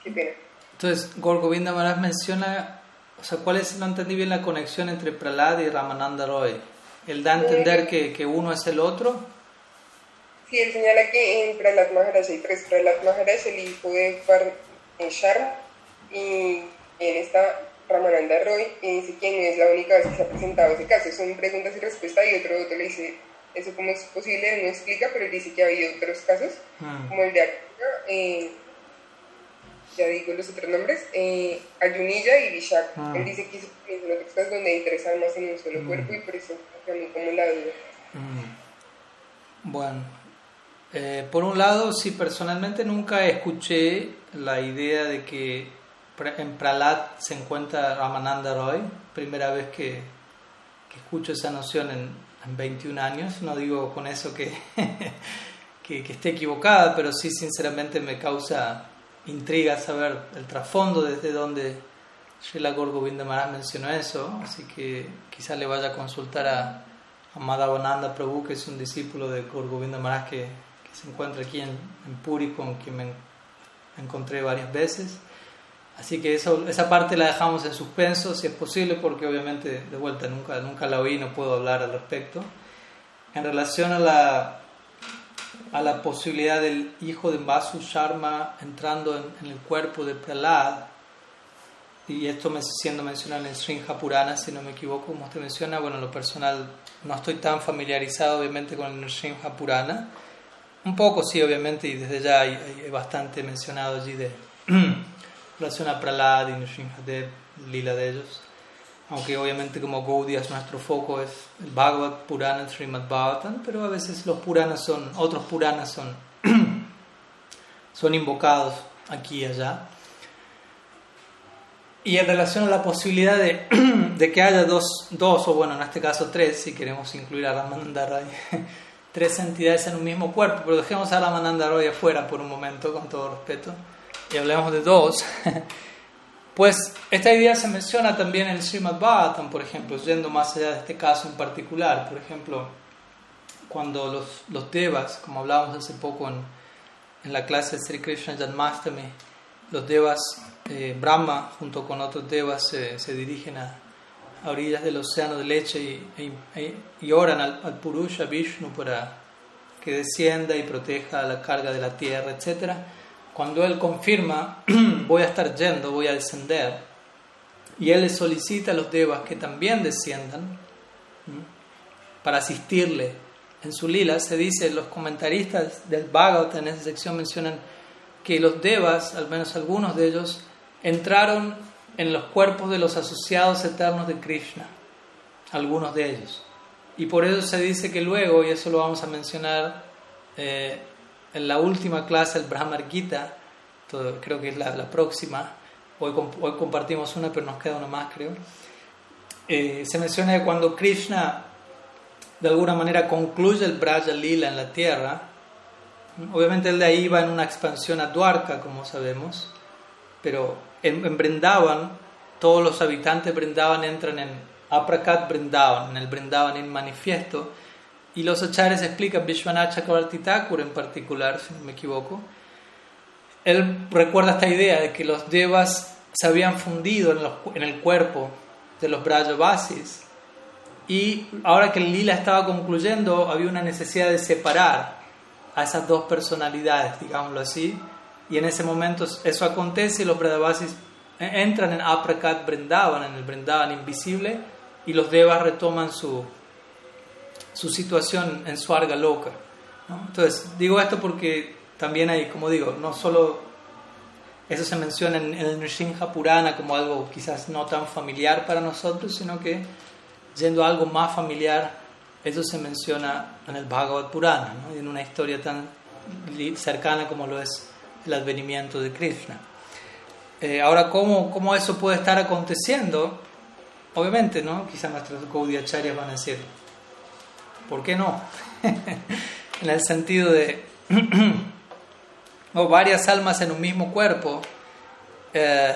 Qué pena. Entonces, Gorgovinda Maharaj menciona, o sea, ¿cuál es, no entendí bien la conexión entre Prahlad y Ramananda Roy? ¿Él da a entender que, que uno es el otro? Sí, él señala que en Prahlad Maharaj hay tres Prahlad Maharaj, el hijo de Sharma, y en esta Ramananda Roy, y dice que no es la única vez que se ha presentado ese caso. Son preguntas y respuestas, y otro, otro le dice, eso cómo es posible, él no explica, pero él dice que ha habido otros casos, ah. como el de Arjuna, eh, ya digo los otros nombres, eh, Ayunilla y Vishak. Ah. Él dice que son otros casos donde interesan más en un solo mm. cuerpo, y por eso mí como la duda. Mm. Bueno. Eh, por un lado, sí, personalmente nunca escuché la idea de que en Pralat se encuentra Ramananda Roy, primera vez que, escucho esa noción en, en, 21 años, no digo con eso *laughs* que, que, esté equivocada, pero sí sinceramente me causa intriga saber el trasfondo desde donde Srila Gorgovinda Maharaj mencionó eso, así que quizá le vaya a consultar a, a Madhavananda Prabhu, que es un discípulo de Gorgovinda Maharaj que se encuentra aquí en, en Puri, con quien me encontré varias veces. Así que eso, esa parte la dejamos en suspenso, si es posible, porque obviamente de vuelta nunca, nunca la oí, no puedo hablar al respecto. En relación a la, a la posibilidad del hijo de Vasu Sharma entrando en, el cuerpo de Prahlad, y esto me, siendo mencionado en Srinja Purana, si no me equivoco, como usted menciona, bueno, en lo personal no estoy tan familiarizado obviamente con el Srinja Purana, un poco, sí, obviamente, y desde ya hay, bastante mencionado allí de *clears throat* relación a Pralad y Nrsimhadev, lila de ellos. Aunque obviamente como Gaudiya nuestro foco es el Bhagavad Purana, Srimad Bhagavatam, pero a veces los Puranas son, otros Puranas son, *clears throat* son invocados aquí y allá. Y en relación a la posibilidad de, *clears throat* de que haya dos, dos, o bueno, en este caso tres, si queremos incluir a Ramananda Rai, *laughs* tres entidades en un mismo cuerpo, pero dejemos a la Manandaroy afuera por un momento, con todo respeto, y hablemos de dos. *laughs* Pues esta idea se menciona también en el Srimad Bhagavatam, por ejemplo, yendo más allá de este caso en particular. Por ejemplo, cuando los, devas, como hablábamos hace poco en, la clase de Sri Krishna Janmastami, los devas, eh, Brahma junto con otros devas se dirigen a, a orillas del océano de leche y, y, oran al, al, Purusha Vishnu para que descienda y proteja la carga de la tierra, etc. Cuando él confirma, *clears throat* voy a estar yendo, voy a descender, y él le solicita a los devas que también desciendan para asistirle en su lila, se dice, los comentaristas del Bhagavad en esa sección mencionan que los devas, al menos algunos de ellos, entraron en los cuerpos de los asociados eternos de Krishna, algunos de ellos. Y por eso se dice que luego, y eso lo vamos a mencionar eh, en la última clase, el Brahmar Gita, creo que es la, próxima, hoy, hoy, compartimos una, pero nos queda una más, creo. Eh, se menciona que cuando Krishna de alguna manera concluye el Braja Lila en la tierra, obviamente él de ahí va en una expansión a Dwarka, como sabemos, pero en, Brindavan, todos los habitantes de Brindavan entran en Aprakat Brindavan, en el Brindavan en manifiesto, Y los acharyas explican, Vishwanath Chakravarti Thakur en particular, si no me equivoco, él recuerda esta idea de que los devas se habían fundido en, el cuerpo de los Brajavasis y ahora que el lila estaba concluyendo había una necesidad de separar a esas dos personalidades, digámoslo así, y en ese momento eso acontece y los Brajavasis entran en Aprakat Brindavan, en el Brindavan invisible, y los devas retoman su, su situación en su arga loca. Entonces, digo esto porque también hay, como digo, no solo eso se menciona en, el Nrsimha Purana como algo quizás no tan familiar para nosotros, sino que yendo a algo más familiar, eso se menciona en el Bhagavad Purana, en una historia tan cercana como lo es el advenimiento de Krishna. Eh, ahora, ¿cómo, ¿cómo eso puede estar aconteciendo? Obviamente, ¿no? Quizás nuestros Gaudiacharyas van a decir, ¿por qué no? *laughs* en el sentido de *clears throat* varias almas en un mismo cuerpo. Eh,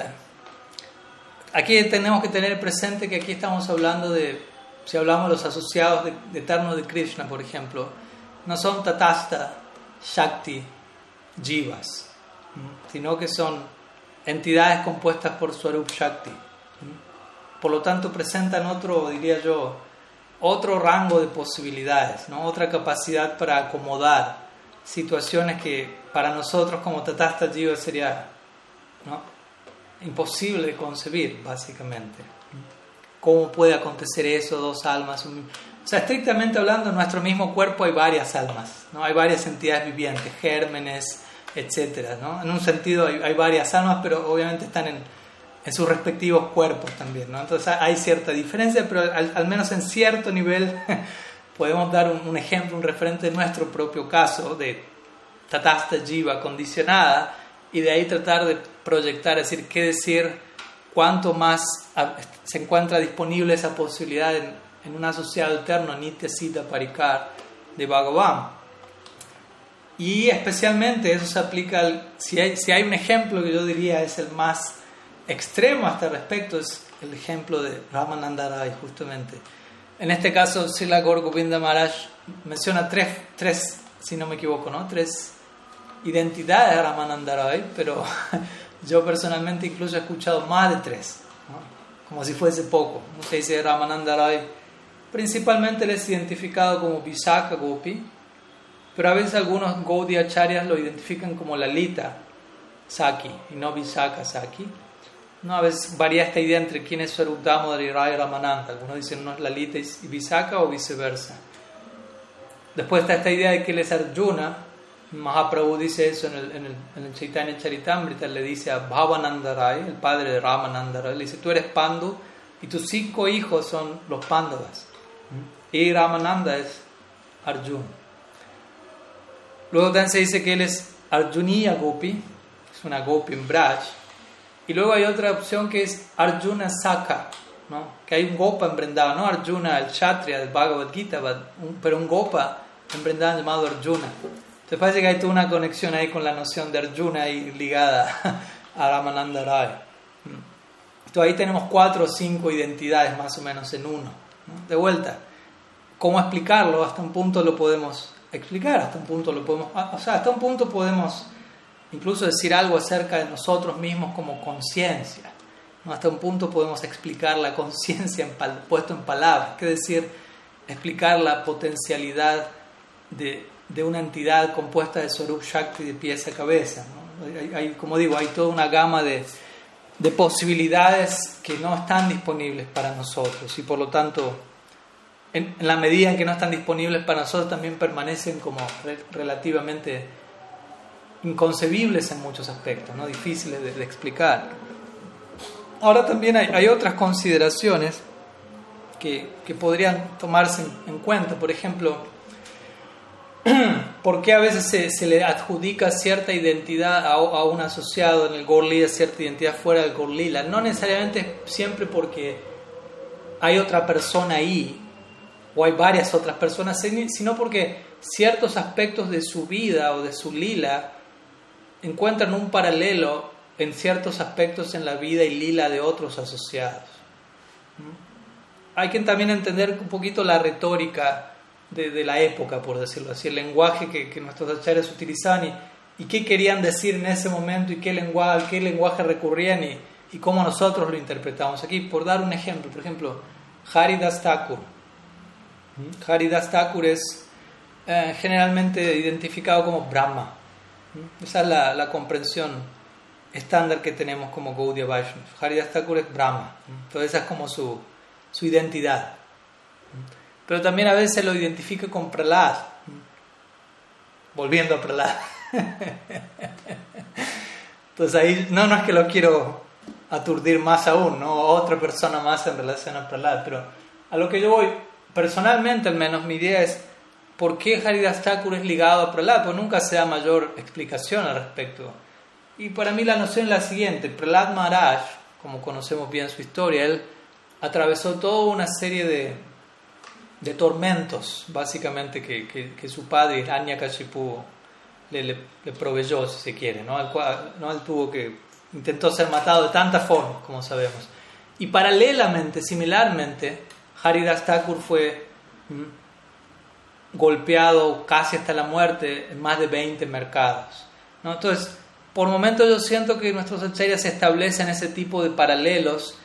aquí tenemos que tener presente que aquí estamos hablando de, si hablamos de los asociados de eternos de Krishna, por ejemplo, no son tatasta, shakti, jivas, sino que son entidades compuestas por Swarup Shakti. Por lo tanto, presentan otro, diría yo, otro rango de posibilidades, ¿no? otra capacidad para acomodar situaciones que para nosotros como Tatasta Jiva sería ¿no? imposible de concebir, básicamente. ¿Cómo puede acontecer eso, dos almas? O sea, estrictamente hablando, en nuestro mismo cuerpo hay varias almas, ¿no? hay varias entidades vivientes, gérmenes, etc. ¿no? En un sentido hay, hay varias almas, pero obviamente están en, en sus respectivos cuerpos también. ¿no? Entonces hay cierta diferencia, pero al, menos en cierto nivel *laughs* podemos dar un, ejemplo, un referente de nuestro propio caso de Tatasta Jiva condicionada y de ahí tratar de proyectar, es decir, qué decir, cuánto más se encuentra disponible esa posibilidad en, en un asociado eterno, Nitya Sita Parikar de Bhagavan. Y especialmente eso se aplica, al, si, hay, si hay un ejemplo que yo diría es el más extremo a este respecto es el ejemplo de Ramananda Rai, justamente. En este caso, Sila Gaur Govinda Maharaj menciona tres, tres, si no me equivoco, ¿no? Tres identidades de Ramananda Rai, pero *laughs* yo personalmente incluso he escuchado más de tres, como si fuese poco. No se dice Ramananda Rai, principalmente él es identificado como Visakha Gopi, pero a veces algunos Gaudiya Acharyas lo identifican como Lalita Saki y no Visakha Saki. ¿no? A veces varía esta idea entre quién es Swarup y Raya Ramananda. Algunos dicen no es Lalita y Visaka o viceversa. Después está esta idea de que él es Arjuna. Mahaprabhu dice eso en el, en el, en el Chaitanya Charitamrita. Le dice a Bhavananda Rai, el padre de Ramananda Rai, le dice: Tú eres Pandu y tus cinco hijos son los Pandavas. Y Ramananda es Arjuna. Luego también se dice que él es Arjuniya Gopi, es una Gopi en Braj y luego hay otra opción que es Arjuna Saka, ¿no? que hay un Gopa en no Arjuna, el Kshatriya del Bhagavad Gita, pero un Gopa en llamado Arjuna. Entonces parece que hay toda una conexión ahí con la noción de Arjuna ahí ligada *laughs* a Ramananda Rai. Entonces ahí tenemos cuatro o cinco identidades más o menos en uno. De vuelta, ¿cómo explicarlo? Hasta un punto lo podemos explicar, hasta un punto lo podemos, o sea, hasta un punto podemos incluso decir algo acerca de nosotros mismos como conciencia. Hasta un punto podemos explicar la conciencia puesto en palabras, que decir, explicar la potencialidad de, de, una entidad compuesta de Sorup Shakti de pies a cabeza. Hay, como digo, hay toda una gama de, de posibilidades que no están disponibles para nosotros y por lo tanto en, la medida en que no están disponibles para nosotros también permanecen como relativamente inconcebibles en muchos aspectos, ¿no? difíciles de, explicar. Ahora también hay, otras consideraciones que, que podrían tomarse en, cuenta. Por ejemplo, *clears throat* ¿por qué a veces se, le adjudica cierta identidad a, a, un asociado en el Gorlila, cierta identidad fuera del Gorlila? No necesariamente siempre porque hay otra persona ahí o hay varias otras personas, sino porque ciertos aspectos de su vida o de su lila encuentran un paralelo en ciertos aspectos en la vida y lila de otros asociados. ¿Mm? Hay que también entender un poquito la retórica de, de, la época, por decirlo así, el lenguaje que, que nuestros acharyas utilizaban y, y, qué querían decir en ese momento y qué lenguaje, qué lenguaje recurrían y, y cómo nosotros lo interpretamos. Aquí, por dar un ejemplo, por ejemplo, Haridas Thakur. Haridas Thakur es eh, generalmente identificado como Brahma. Esa es la, comprensión estándar que tenemos como Gaudiya Vaishnava. Haridas Thakur es Brahma. Entonces esa es como su, su identidad. Pero también a veces lo identifica con Prahlad. Volviendo a Prahlad. *laughs* Entonces ahí no, no es que lo quiero aturdir más aún, ¿no? Otra persona más en relación a Prahlad. Pero a lo que yo voy, personalmente al menos, mi idea es por qué Haridas Thakur es ligado a Prahlad, pues nunca se da mayor explicación al respecto. Y para mí la noción es la siguiente, Prahlad Maharaj, como conocemos bien su historia, él atravesó toda una serie de, de tormentos, básicamente, que, que, su padre, Hiranyakashipu, le, le, le, proveyó, si se quiere, ¿no? Cual, ¿no? Él tuvo que, intentó ser matado de tantas formas, como sabemos. Y paralelamente, similarmente, Haridas Thakur fue ¿m? golpeado casi hasta la muerte en más de 20 mercados. Entonces, por momentos yo siento que nuestros acharyas establecen ese tipo de paralelos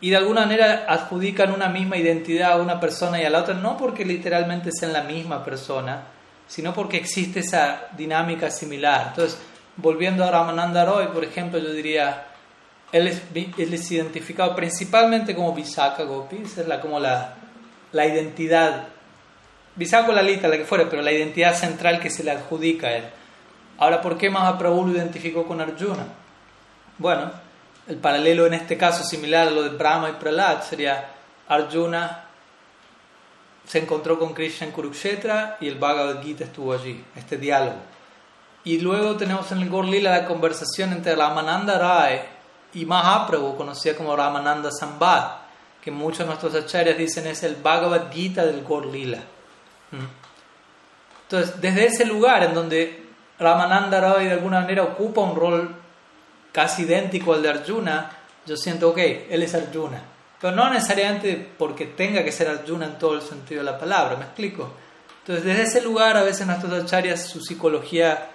y de alguna manera adjudican una misma identidad a una persona y a la otra, no porque literalmente sean la misma persona, sino porque existe esa dinámica similar. Entonces, volviendo a Ramananda Roy, por ejemplo, yo diría, él es, él es identificado principalmente como Visakha Gopi, esa es la, como la, la identidad, Visakha Lalita, la que fuera, pero la identidad central que se le adjudica a él. Ahora, ¿por qué Mahaprabhu lo identificó con Arjuna? Bueno, el paralelo en este caso similar a lo de Brahma y Prahlad sería Arjuna se encontró con Krishna en Kurukshetra y el Bhagavad Gita estuvo allí, este diálogo. Y luego tenemos en el Gorlila la conversación entre Ramananda Rai y Mahaprabhu, conocida como Ramananda Sambad, que muchos de nuestros acharyas dicen es el Bhagavad Gita del Gorlila. Entonces, desde ese lugar en donde Ramananda Rai de alguna manera ocupa un rol casi idéntico al de Arjuna, yo siento, ok, él es Arjuna. Pero no necesariamente porque tenga que ser Arjuna en todo el sentido de la palabra, ¿me explico? Entonces, desde ese lugar, a veces nuestros acharyas, su psicología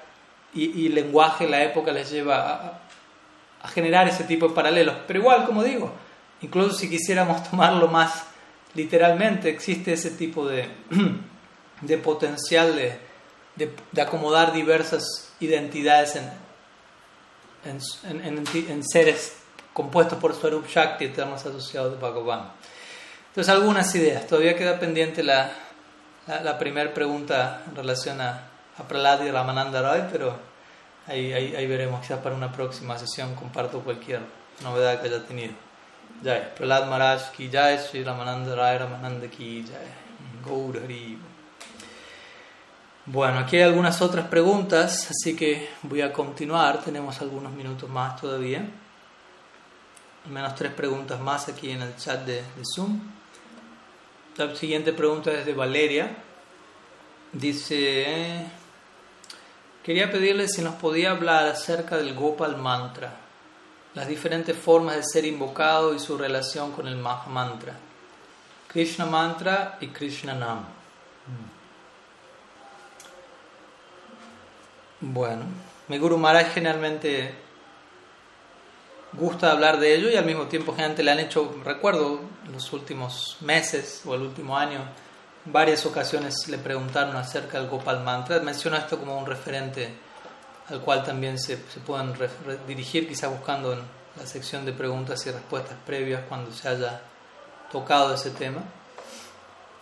y, y lenguaje, la época les lleva a, a, generar ese tipo de paralelos. Pero igual, como digo, incluso si quisiéramos *laughs* tomarlo más literalmente, existe ese tipo de, *clears throat* de potencial de, de, de acomodar diversas identidades en, en, en, en, seres compuestos por Swarup Shakti, eternos asociados de Bhagavan. Entonces, algunas ideas. Todavía queda pendiente la, la, la primera pregunta en relación a, a Prahlad y Ramananda Roy, pero ahí, ahí, ahí, veremos. Quizás para una próxima sesión comparto cualquier novedad que haya tenido. Jai. Prahlad Maharaj ki jai, Sri Ramananda Rai Ramananda ki jai. Gaur Hari. Bueno, aquí hay algunas otras preguntas, así que voy a continuar. Tenemos algunos minutos más todavía. Al menos tres preguntas más aquí en el chat de, de Zoom. La siguiente pregunta es de Valeria. Dice, quería pedirle si nos podía hablar acerca del Gopal Mantra, las diferentes formas de ser invocado y su relación con el Maha Mantra, Krishna Mantra y Krishna Nam. Bueno, mi Guru Maharaj generalmente gusta hablar de ello y al mismo tiempo gente le han hecho, recuerdo, en los últimos meses o el último año, varias ocasiones le preguntaron acerca del Gopal Mantra. Menciono esto como un referente al cual también se, se pueden dirigir, quizá buscando en la sección de preguntas y respuestas previas cuando se haya tocado ese tema.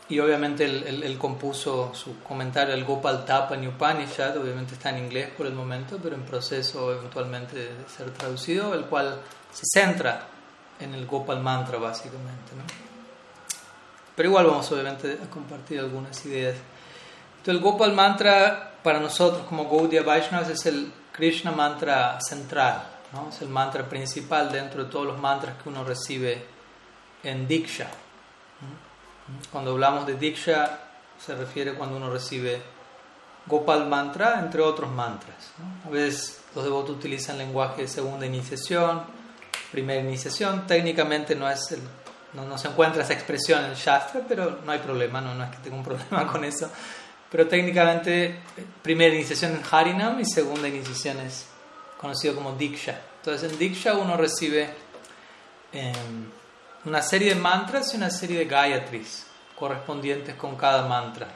Y obviamente él, él, compuso su comentario al Gopal Tapa Upanishad, obviamente está en inglés por el momento, pero en proceso eventualmente de ser traducido, el cual se centra en el Gopal Mantra básicamente. ¿no? Pero igual vamos obviamente a compartir algunas ideas. Entonces el Gopal Mantra para nosotros como Gaudiya Vaishnavas es el Krishna Mantra central, ¿no? es el mantra principal dentro de todos los mantras que uno recibe en Diksha. Cuando hablamos de Diksha, se refiere cuando uno recibe Gopal Mantra, entre otros mantras. A veces los devotos utilizan lenguaje de segunda iniciación, primera iniciación. Técnicamente no es el no, no, se encuentra esa expresión en Shastra, pero no hay problema, no, no es que tenga un *laughs* problema con eso. Pero técnicamente, primera iniciación en Harinam y segunda iniciación es conocido como Diksha. Entonces en Diksha uno recibe em, una serie de mantras y una serie de Gayatris correspondientes con cada mantra.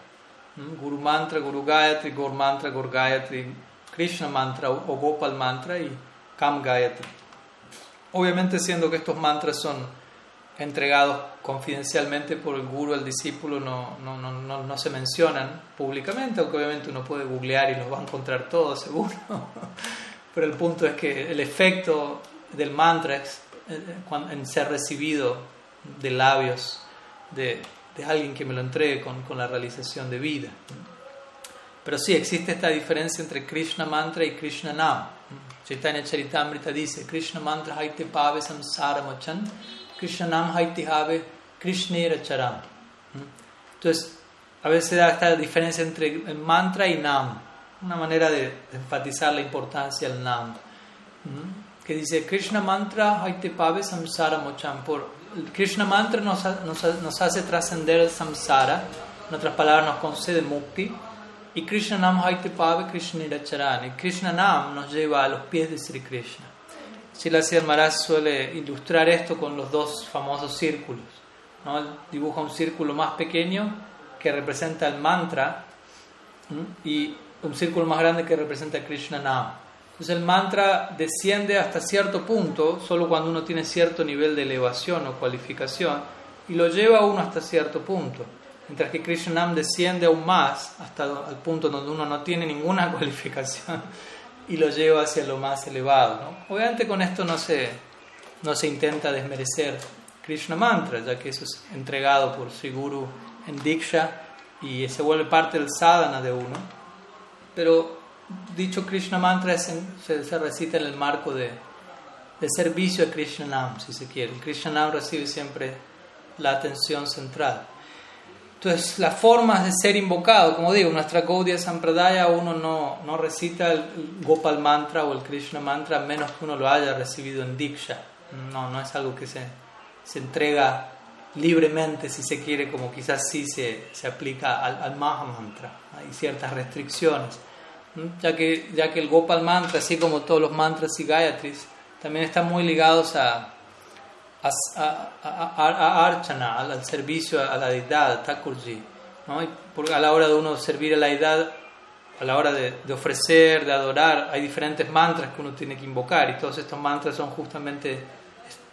¿Mm? Guru Mantra, Guru Gayatri, Gaur Mantra, Gayatri, Krishna Mantra o Gopal Mantra y Kam Gayatri. Obviamente siendo que estos mantras son entregados confidencialmente por el guru al discípulo no, no, no, no, se mencionan públicamente, aunque obviamente uno puede googlear y los va a encontrar todos *laughs* seguro. Pero el punto es que el efecto del mantra es eh, en ser recibido de labios de, de alguien que me lo entregue con, con, la realización de vida. Pero sí, existe esta diferencia entre Krishna mantra y Krishna nam. Chaitanya Charitamrita dice, Krishna mantra haite pave samsara mochan, Krishna nam haite have Krishnera charam. Entonces, a veces da esta diferencia entre el mantra y nam, una manera de, enfatizar la importancia del nam. Que dice, Krishna mantra haite pave samsara mochan. Por Krishna mantra nos, nos, nos hace trascender el samsara, en otras palabras nos concede mukti, y Krishna Nam Haite Pave Krishna Iracharani. Krishna Nam nos lleva a los pies de Sri Krishna. Srila Maharaj suele ilustrar esto con los dos famosos círculos. dibuja un círculo más pequeño que representa el mantra y un círculo más grande que representa Krishna Nam. Entonces el mantra desciende hasta cierto punto, solo cuando uno tiene cierto nivel de elevación o cualificación, y lo lleva a uno hasta cierto punto. Mientras que Krishnam desciende aún más hasta el punto donde uno no tiene ninguna *laughs* cualificación y lo lleva hacia lo más elevado. ¿no? Obviamente con esto no se, no se intenta desmerecer Krishna Mantra, ya que eso es entregado por Sri Guru en Diksha y se vuelve parte del sadhana de uno. Pero dicho Krishna Mantra se, se, recita en el marco de, de servicio a Krishna Nam, si se quiere. Krishna Nam recibe siempre la atención central. Entonces, las formas de ser invocado, como digo, nuestra Gaudiya Sampradaya uno no, no recita el Gopal Mantra o el Krishna Mantra menos que uno lo haya recibido en Diksha. No, no es algo que se, se entrega libremente, si se quiere, como quizás sí se, se aplica al, al Maha Mantra. Hay ciertas restricciones, ya que, ya que el Gopal Mantra, así como todos los mantras y Gayatris, también están muy ligados a a, a, Archana, al, servicio a la deidad, Thakurji. ¿no? porque a la hora de uno servir a la deidad, a la hora de, de, ofrecer, de adorar, hay diferentes mantras que uno tiene que invocar y todos estos mantras son justamente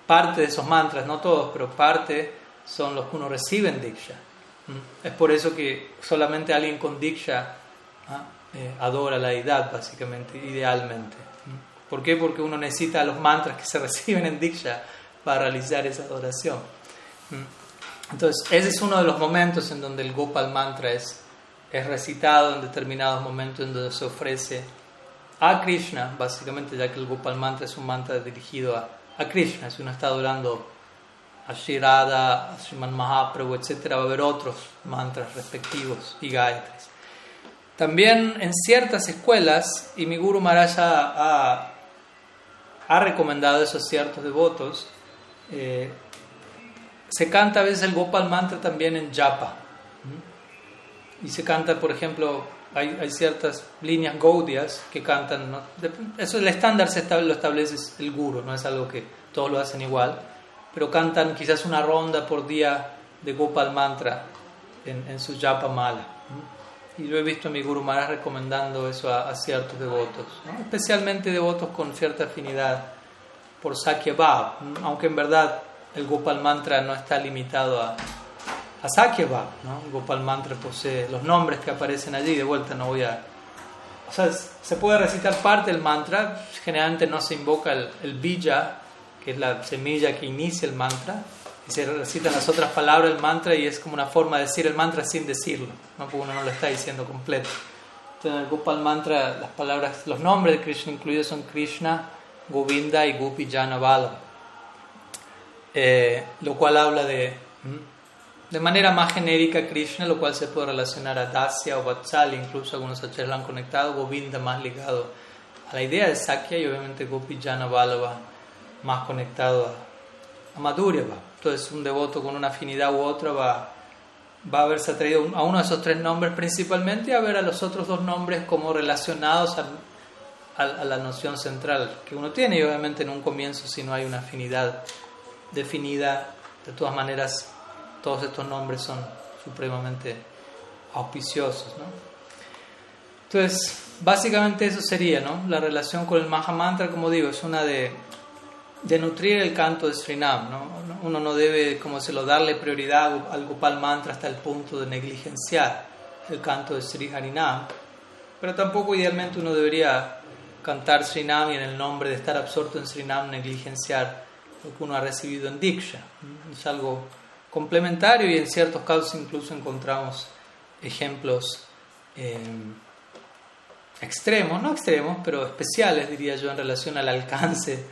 parte de esos mantras, no todos, pero parte son los que uno recibe en Diksha. Es por eso que solamente alguien con Diksha eh, adora a la deidad, básicamente, idealmente. ¿Por qué? Porque uno necesita los mantras que se *laughs* reciben en Diksha para realizar esa adoración. Mm. Entonces, ese es uno de los momentos en donde el Gopal Mantra es, es recitado en determinados momentos en donde se ofrece a Krishna, básicamente, ya que el Gopal Mantra es un mantra dirigido a, a Krishna. Si uno está adorando a Shirada, a Sriman Mahaprabhu, etc., va a haber otros mantras respectivos y gayatris. También en ciertas escuelas, y mi Guru Maharaj ha, ha recomendado eso a ciertos devotos, eh, se canta a veces el Gopal Mantra también en Japa. Y se canta, por ejemplo, hay, ciertas líneas gaudias que cantan. ¿no? Eso el estándar se lo establece el guru, no es algo que todos lo hacen igual. Pero cantan quizás una ronda por día de Gopal Mantra en, su Japa Mala. Y lo he visto a mi Guru recomendando eso a, ciertos devotos, especialmente devotos con cierta afinidad por Sakya Bhav, aunque en verdad el Gopal Mantra no está limitado a, a ¿no? El Gopal Mantra posee los nombres que aparecen allí, de vuelta no voy a... O sea, se puede recitar parte del mantra, generalmente no se invoca el, el bija, que es la semilla que inicia el mantra, y se recitan las otras palabras del mantra y es como una forma de decir el mantra sin decirlo, ¿no? porque uno no lo está diciendo completo. Entonces en el Gopal Mantra las palabras, los nombres de Krishna incluidos son Krishna, Govinda y Gopi Janavala, eh, lo cual habla de, de manera más genérica Krishna, lo cual se puede relacionar a Dasya o Vatsali, incluso algunos acharyas lo han conectado, Govinda más ligado a la idea de Sakya y obviamente Gopi Janavala más conectado a Madhurya va. Entonces un devoto con una afinidad u otra va, va a haberse atraído a uno de esos tres nombres principalmente a ver a los otros dos nombres como relacionados a, a, la noción central que uno tiene y obviamente en un comienzo si no hay una afinidad definida, de todas maneras todos estos nombres son supremamente auspiciosos. ¿no? Entonces, básicamente eso sería, ¿no? La relación con el Mahamantra, como digo, es una de, de nutrir el canto de Srinam, ¿no? Uno no debe, como se lo, darle prioridad al Gopal Mantra hasta el punto de negligenciar el canto de Sri Harinam, pero tampoco idealmente uno debería cantar Srinam y en el nombre de estar absorto en Srinam negligenciar lo que uno ha recibido en Diksha. Es algo complementario y en ciertos casos incluso encontramos ejemplos eh, extremos, no extremos, pero especiales diría yo en relación al alcance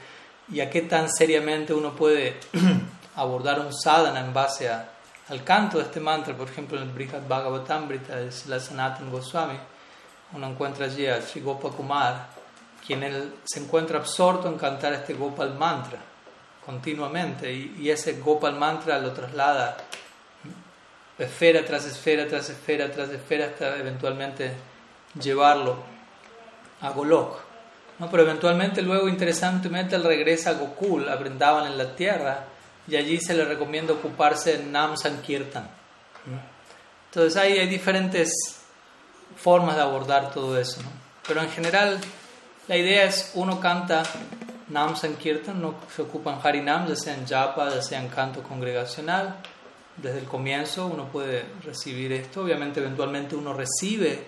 y a qué tan seriamente uno puede *clears throat* abordar un sadhana en base al canto de este mantra. Por ejemplo, en el Brihad Bhagavatamrita de la Sanatan Goswami, uno encuentra allí a Sri Gopakumar, quien él se encuentra absorto en cantar este Gopal mantra continuamente y, ese Gopal mantra lo traslada esfera tras esfera tras esfera tras esfera hasta eventualmente llevarlo a Golok. ¿no? Pero eventualmente luego interesantemente él regresa a Gokul, a en la tierra y allí se le recomienda ocuparse en Nam Sankirtan. Entonces ahí hay diferentes formas de abordar todo eso. Pero en general la idea es uno canta Nam Sankirtan, no se ocupan Harinam, ya sea en Japa, ya sea en canto congregacional. Desde el comienzo uno puede recibir esto. Obviamente, eventualmente uno recibe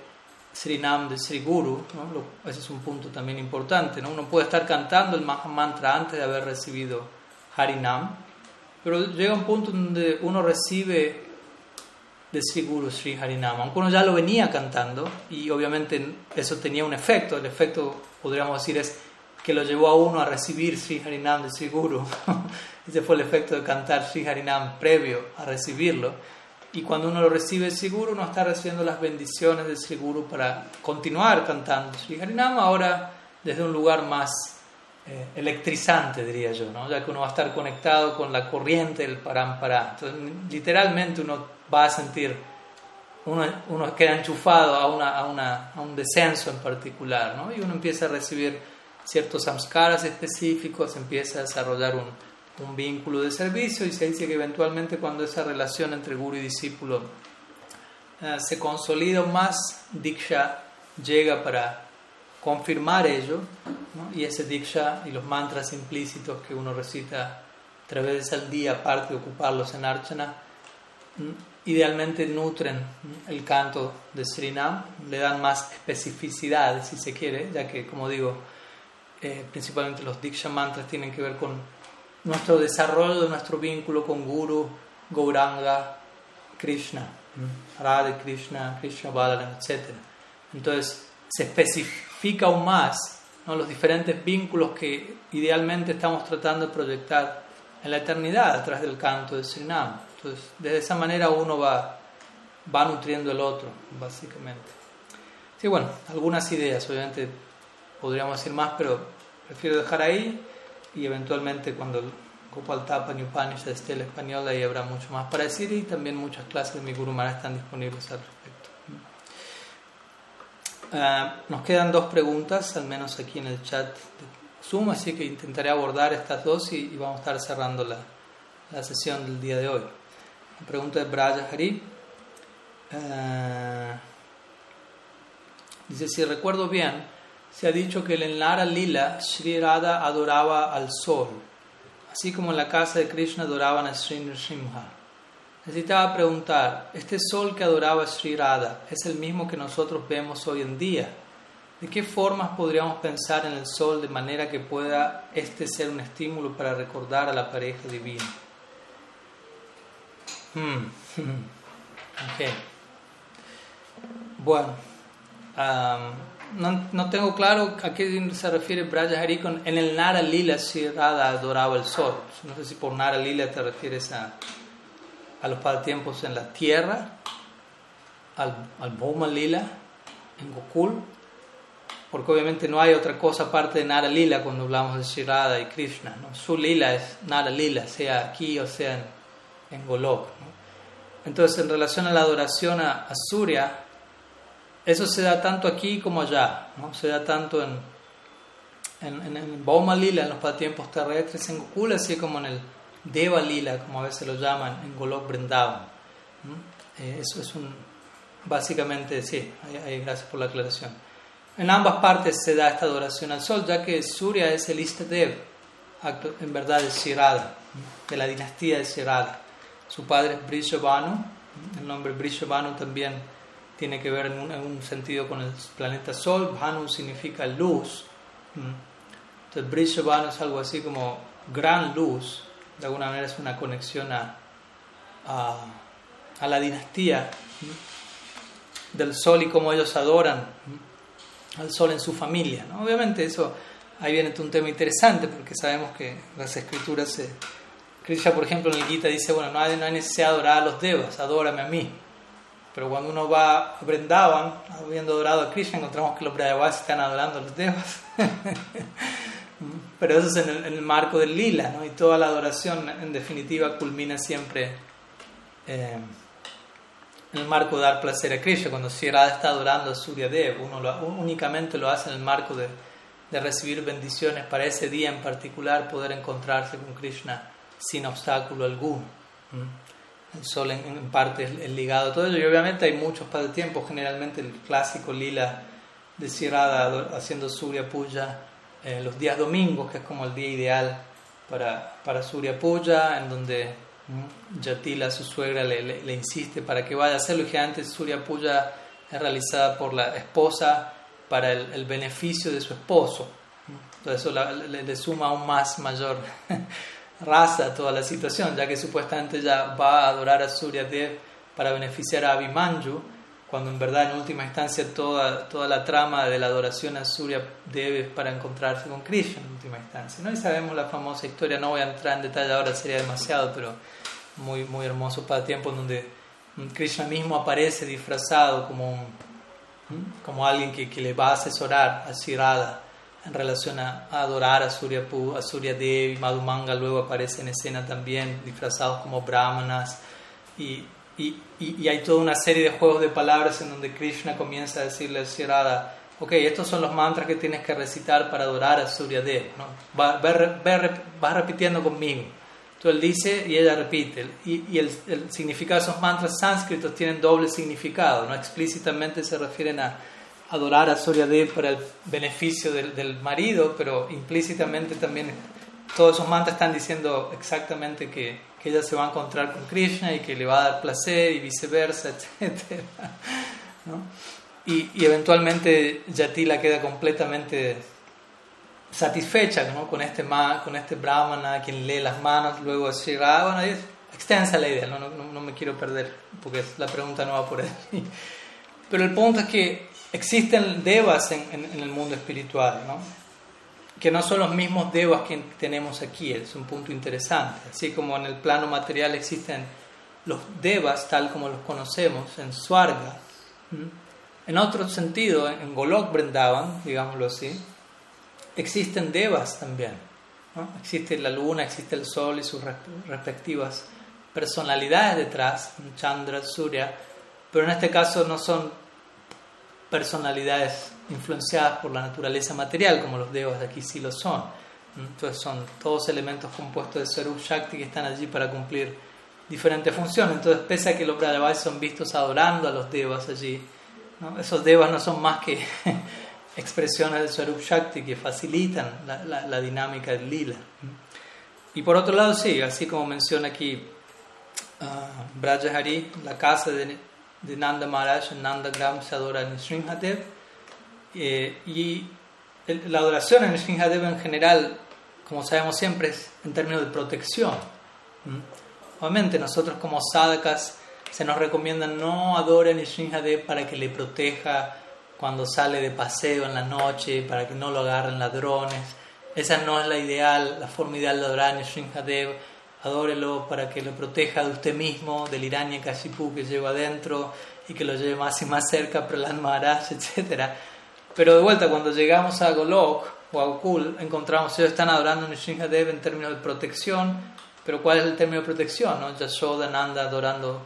Srinam de Sri Guru. ¿no? ese es un punto también importante. ¿no? Uno puede estar cantando el Mahamantra antes de haber recibido Harinam, pero llega un punto donde uno recibe de Sri Guru Sri Harinam, aunque uno ya lo venía cantando y obviamente eso tenía un efecto. El efecto, podríamos decir, es que lo llevó a uno a recibir Sri Harinam de Sri Guru. *laughs* Ese fue el efecto de cantar Sri Harinam previo a recibirlo. Y cuando uno lo recibe Sri Guru, uno está recibiendo las bendiciones de Sri Guru para continuar cantando Sri Harinam, ahora desde un lugar más eh, electrizante, diría yo, ¿no? ya que uno va a estar conectado con la corriente del Parampara. Entonces, literalmente uno va a sentir, uno, uno queda enchufado a, una, a, una, a un descenso en particular, ¿no? y uno empieza a recibir ciertos samskaras específicos, empieza a desarrollar un, un, vínculo de servicio y se dice que eventualmente cuando esa relación entre guru y discípulo eh, se consolida más, Diksha llega para confirmar ello y ese Diksha y los mantras implícitos que uno recita tres veces al día, aparte de ocuparlos en Archana, idealmente nutren el canto de Srinam, le dan más especificidad, si se quiere, ya que, como digo, eh, principalmente los Diksha mantras, tienen que ver con nuestro desarrollo de nuestro vínculo con Guru, Gauranga, Krishna, Radha Krishna, Krishna Balaram, etc. Entonces se especifica aún más los diferentes vínculos que idealmente estamos tratando de proyectar en la eternidad a través del canto de Srinam. Entonces, de esa manera uno va, va nutriendo el otro, básicamente. Sí, bueno, algunas ideas, obviamente podríamos decir más, pero prefiero dejar ahí y eventualmente cuando Gopal Tapa Upanishad esté en español ahí habrá mucho más para decir y también muchas clases de mi Guru Maharaj están disponibles al respecto. Ah, nos quedan dos preguntas, al menos aquí en el chat de Zoom, así que intentaré abordar estas dos y, vamos a estar cerrando la, la, sesión del día de hoy. Pregunta de Braja Hari. Ah, dice, si recuerdo bien, se ha dicho que en Nara Lila Sri Radha adoraba al sol, así como en la casa de Krishna adoraban a Sri Nrsimha. Necesitaba preguntar, ¿este sol que adoraba Sri Radha es el mismo que nosotros vemos hoy en día? ¿De qué formas podríamos pensar en el sol de manera que pueda este ser un estímulo para recordar a la pareja divina? Hmm. *laughs* Okay. Bueno, no, no, tengo claro a qué se refiere Braja Hari con en el Nara Lila si adoraba el sol. No sé si por Nara Lila te refieres a, a los pasatiempos en la tierra, al, al Lila, en Gokul, porque obviamente no hay otra cosa aparte de Nara Lila cuando hablamos de Shirada y Krishna. ¿no? Su Lila es Nara Lila, sea aquí o sea en, en Golok. Entonces, en relación a la adoración a, Surya, eso se da tanto aquí como allá. ¿no? Se da tanto en, en, en, Lila, en los pasatiempos terrestres, en Gokula, así como en el Deva Lila, como a veces lo llaman, en Golok Vrindavan. Eh, eso es un. Básicamente, sí, gracias por la aclaración. En ambas partes se da esta adoración al sol, ya que Surya es el Istadev, en verdad es Shirada, de la dinastía de Shirada. Su padre es Brishabhanu, el nombre Brishabhanu también tiene que ver en un, sentido con el planeta Sol, Bhanu significa luz. Entonces Brishabhanu es algo así como gran luz, de alguna manera es una conexión a, a, la dinastía del Sol y cómo ellos adoran al Sol en su familia. Obviamente eso, ahí viene un tema interesante porque sabemos que las escrituras se Krishna, por ejemplo, en el Gita dice, bueno, no hay, no hay necesidad de adorar a los devas, adórame a mí. Pero cuando uno va a Brindavan, habiendo adorado a Krishna, encontramos que los Brajavas están adorando a los devas. *laughs* Pero eso es en el, marco del lila, ¿no? Y toda la adoración, en definitiva, culmina siempre eh, en el marco de dar placer a Krishna. Cuando Shirada está adorando a Surya Dev, uno únicamente lo hace en el marco de, de recibir bendiciones para ese día en particular, poder encontrarse con Krishna sin obstáculo alguno. El sol en, parte es, ligado a todo ello y obviamente hay muchos pasatiempos, generalmente el clásico lila de Sirada haciendo Surya Puja eh, los días domingos, que es como el día ideal para, para Surya Puja, en donde Yatila, su suegra, le, le, insiste para que vaya a hacerlo y que antes Surya Puja es realizada por la esposa para el, el beneficio de su esposo. Entonces eso le, le, suma aún más mayor *laughs* raza toda la situación, ya que supuestamente ya va a adorar a Surya Dev para beneficiar a Abhimanyu, cuando en verdad en última instancia toda, toda la trama de la adoración a Surya Dev es para encontrarse con Krishna en última instancia. ¿no? Y sabemos la famosa historia, no voy a entrar en detalle ahora, sería demasiado, pero muy, muy hermoso para tiempo en donde Krishna mismo aparece disfrazado como, como alguien que, que, le va a asesorar a Shirada en relación a, adorar a Surya, a Surya Devi, Madhumanga luego aparece en escena también, disfrazados como brahmanas, y, y, y, hay toda una serie de juegos de palabras en donde Krishna comienza a decirle a Shirada, ok, estos son los mantras que tienes que recitar para adorar a Surya Dev, ¿no? va, va, repitiendo conmigo. Entonces él dice y ella repite, y, y el, el significado de esos mantras sánscritos tienen doble significado, no explícitamente se refieren a adorar a Surya Dev para el beneficio del, del, marido, pero implícitamente también todos esos mantras están diciendo exactamente que, que, ella se va a encontrar con Krishna y que le va a dar placer y viceversa, *laughs* etc. ¿no? Y, y, eventualmente Yatila queda completamente satisfecha ¿no? con, este con este brahmana, quien lee las manos, luego Shri bueno, es extensa la idea, no, no, no me quiero perder porque la pregunta no va por ahí. Pero el punto es que existen devas en, el mundo espiritual, ¿no? que no son los mismos devas que tenemos aquí, es un punto interesante. Así como en el plano material existen los devas tal como los conocemos en Swarga, en otro sentido, en Golok Vrindavan, digámoslo así, existen devas también. Existe la luna, existe el sol y sus respectivas personalidades detrás, Chandra, Surya, pero en este caso no son personalidades influenciadas por la naturaleza material, como los devas de aquí sí lo son. Entonces son todos elementos compuestos de Sarup Shakti que están allí para cumplir diferentes funciones. Entonces, pese a que los Brajavais son vistos adorando a los devas allí, esos devas no son más que *laughs* expresiones de Sarup Shakti que facilitan la, la, dinámica del lila. Y por otro lado, sí, así como menciona aquí uh, Brajahari, la casa de de Nanda Maharaj en Nanda Gram se adora en Sringadev. Eh, y la adoración en Sringadev en general, como sabemos siempre, es en términos de protección. Obviamente nosotros como sadhakas se nos recomienda no adoren a Sringadev para que le proteja cuando sale de paseo en la noche, para que no lo agarren ladrones. Esa no es la ideal, la forma ideal de adorar a Sringadev adórelo para que lo proteja de usted mismo, del Irania Kashipu que lleva adentro y que lo lleve más y más cerca a Prahlad Maharaj, *laughs* etc. Pero de vuelta, cuando llegamos a Golok o a Gokul, encontramos ellos están adorando a Nrsimhadev en términos de protección, pero ¿cuál es el término de protección? No? Yashoda Nanda adorando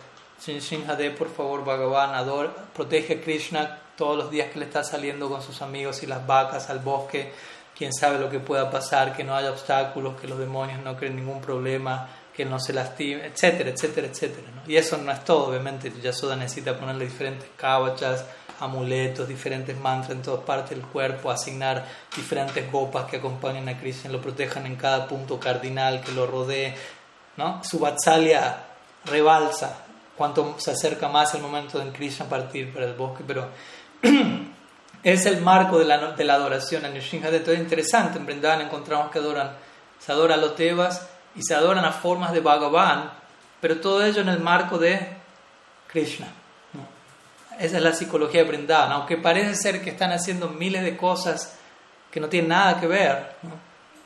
Nrsimhadev, por favor, Bhagavan, protege a Krishna todos los días que le está saliendo con sus amigos y las vacas al bosque, quién sabe lo que pueda pasar, que no haya obstáculos, que los demonios no creen ningún problema, que no se lastime, etcétera, etcétera, etcétera. Y eso no es todo, obviamente, Yasoda necesita ponerle diferentes kavachas, amuletos, diferentes mantras en todas partes del cuerpo, asignar diferentes gopas que acompañen a Krishna, lo protejan en cada punto cardinal que lo rodee. ¿no? Su vatsalya rebalsa cuanto se acerca más el momento de Krishna partir para el bosque, pero *clears throat* es el marco de la, de la adoración en Nrsimhadev. Entonces es interesante, en Vrindavan encontramos que adoran, se adora a los devas, y se adoran a formas de Bhagavan, pero todo ello en el marco de Krishna. Esa es la psicología de Vrindavan, aunque parece ser que están haciendo miles de cosas que no tienen nada que ver,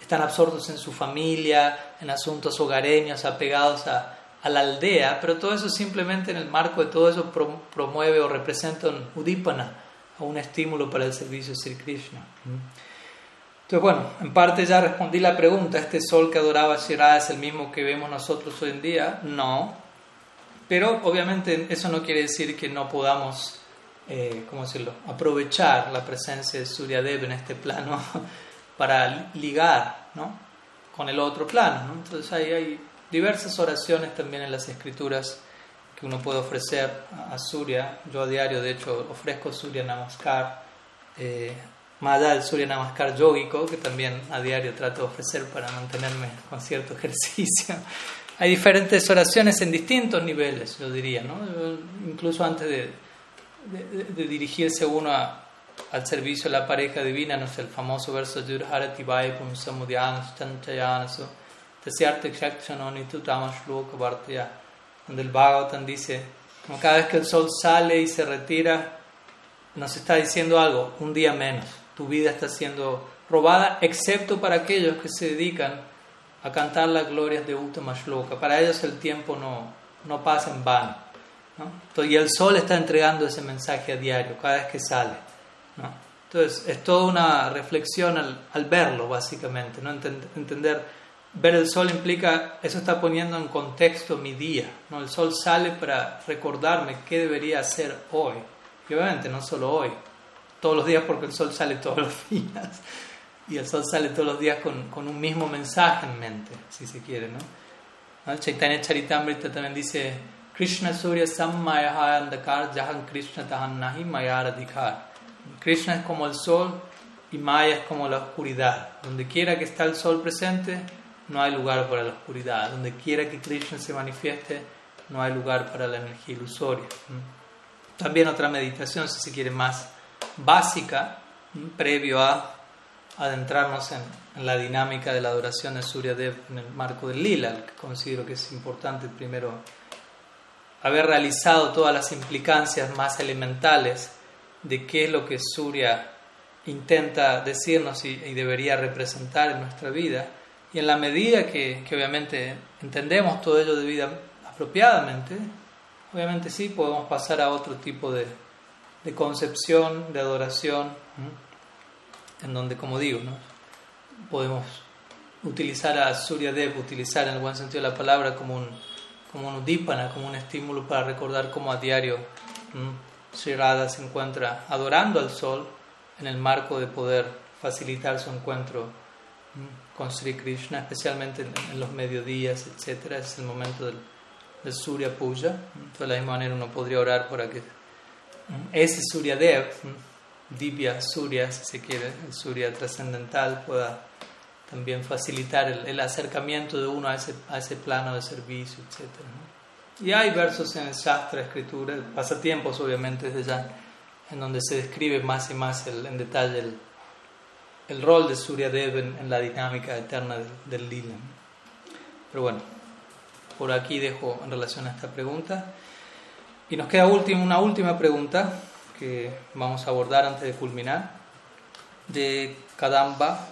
están absortos en su familia, en asuntos hogareños, apegados a, a, la aldea, pero todo eso simplemente en el marco de todo eso promueve o representa un udipana, o un estímulo para el servicio de Sri Krishna. Entonces, bueno, en parte ya respondí la pregunta, ¿este sol que adoraba Shirada es el mismo que vemos nosotros hoy en día? No, pero obviamente eso no quiere decir que no podamos, eh, ¿cómo decirlo?, aprovechar la presencia de Suryadev en este plano *laughs* para ligar, ¿no?, con el otro plano, ¿no? Entonces ahí hay diversas oraciones también en las escrituras que uno puede ofrecer a Surya. Yo a diario, de hecho, ofrezco Surya Namaskar. Eh, más allá del Surya Namaskar yógico, que también a diario trato de ofrecer para mantenerme con cierto *laughs* ejercicio. Hay diferentes oraciones en distintos niveles, yo diría, ¿no? incluso antes de, de, dirigirse uno al servicio de la pareja divina, no sé, el famoso verso Yurharati Vaipum Samudhyans Chanchayanaso, Tasyarte Kshakshanoni Tutamashloka Bhartya, donde el Bhagavatam dice, como cada vez que el sol sale y se retira, nos está diciendo algo, un día menos tu vida está siendo robada, excepto para aquellos que se dedican a cantar las glorias de Uttama Shloka. Para ellos el tiempo no, no pasa en vano. Y el sol está entregando ese mensaje a diario, cada vez que sale. Entonces, es toda una reflexión al, verlo, básicamente. ¿no? Entender, ver el sol implica, eso está poniendo en contexto mi día. ¿no? El sol sale para recordarme qué debería hacer hoy. Y obviamente no solo hoy, todos los días porque el sol sale todos los *laughs* días. Y el sol sale todos los días con, con un mismo mensaje en mente, si se quiere, ¿no? ¿No? Chaitanya Charitamrita también dice, Krishna Surya Sammaya Andakar Jahan Krishna Tahan Nahi Mayara Krishna es como el sol y Maya es como la oscuridad. Donde quiera que está el sol presente, no hay lugar para la oscuridad. Donde quiera que Krishna se manifieste, no hay lugar para la energía ilusoria. También otra meditación, si se quiere más básica previo a adentrarnos en, la dinámica de la adoración de Surya Dev en el marco del Lila, que considero que es importante primero haber realizado todas las implicancias más elementales de qué es lo que Surya intenta decirnos y, debería representar en nuestra vida. Y en la medida que, que obviamente entendemos todo ello de vida apropiadamente, obviamente sí podemos pasar a otro tipo de, de concepción, de adoración, en donde, como digo, ¿no? podemos utilizar a Surya Dev, utilizar en el buen sentido de la palabra como un, como un udipana, como un estímulo para recordar cómo a diario Sri Radha se encuentra adorando al sol en el marco de poder facilitar su encuentro con Sri Krishna, especialmente en, los mediodías, etc. Es el momento del, del Surya Puja. De la misma manera uno podría orar para que ese Surya Dev, Divya Surya, si se quiere, el Surya trascendental, pueda también facilitar el, acercamiento de uno a ese, a ese plano de servicio, etc. Y hay versos en el Shastra, escritura, pasatiempos obviamente desde ya, en donde se describe más y más en detalle el, el, rol de Surya Dev en, la dinámica eterna del, del Lila. Pero bueno, por aquí dejo en relación a esta pregunta. Y nos queda una última pregunta que vamos a abordar antes de culminar, de Kadamba,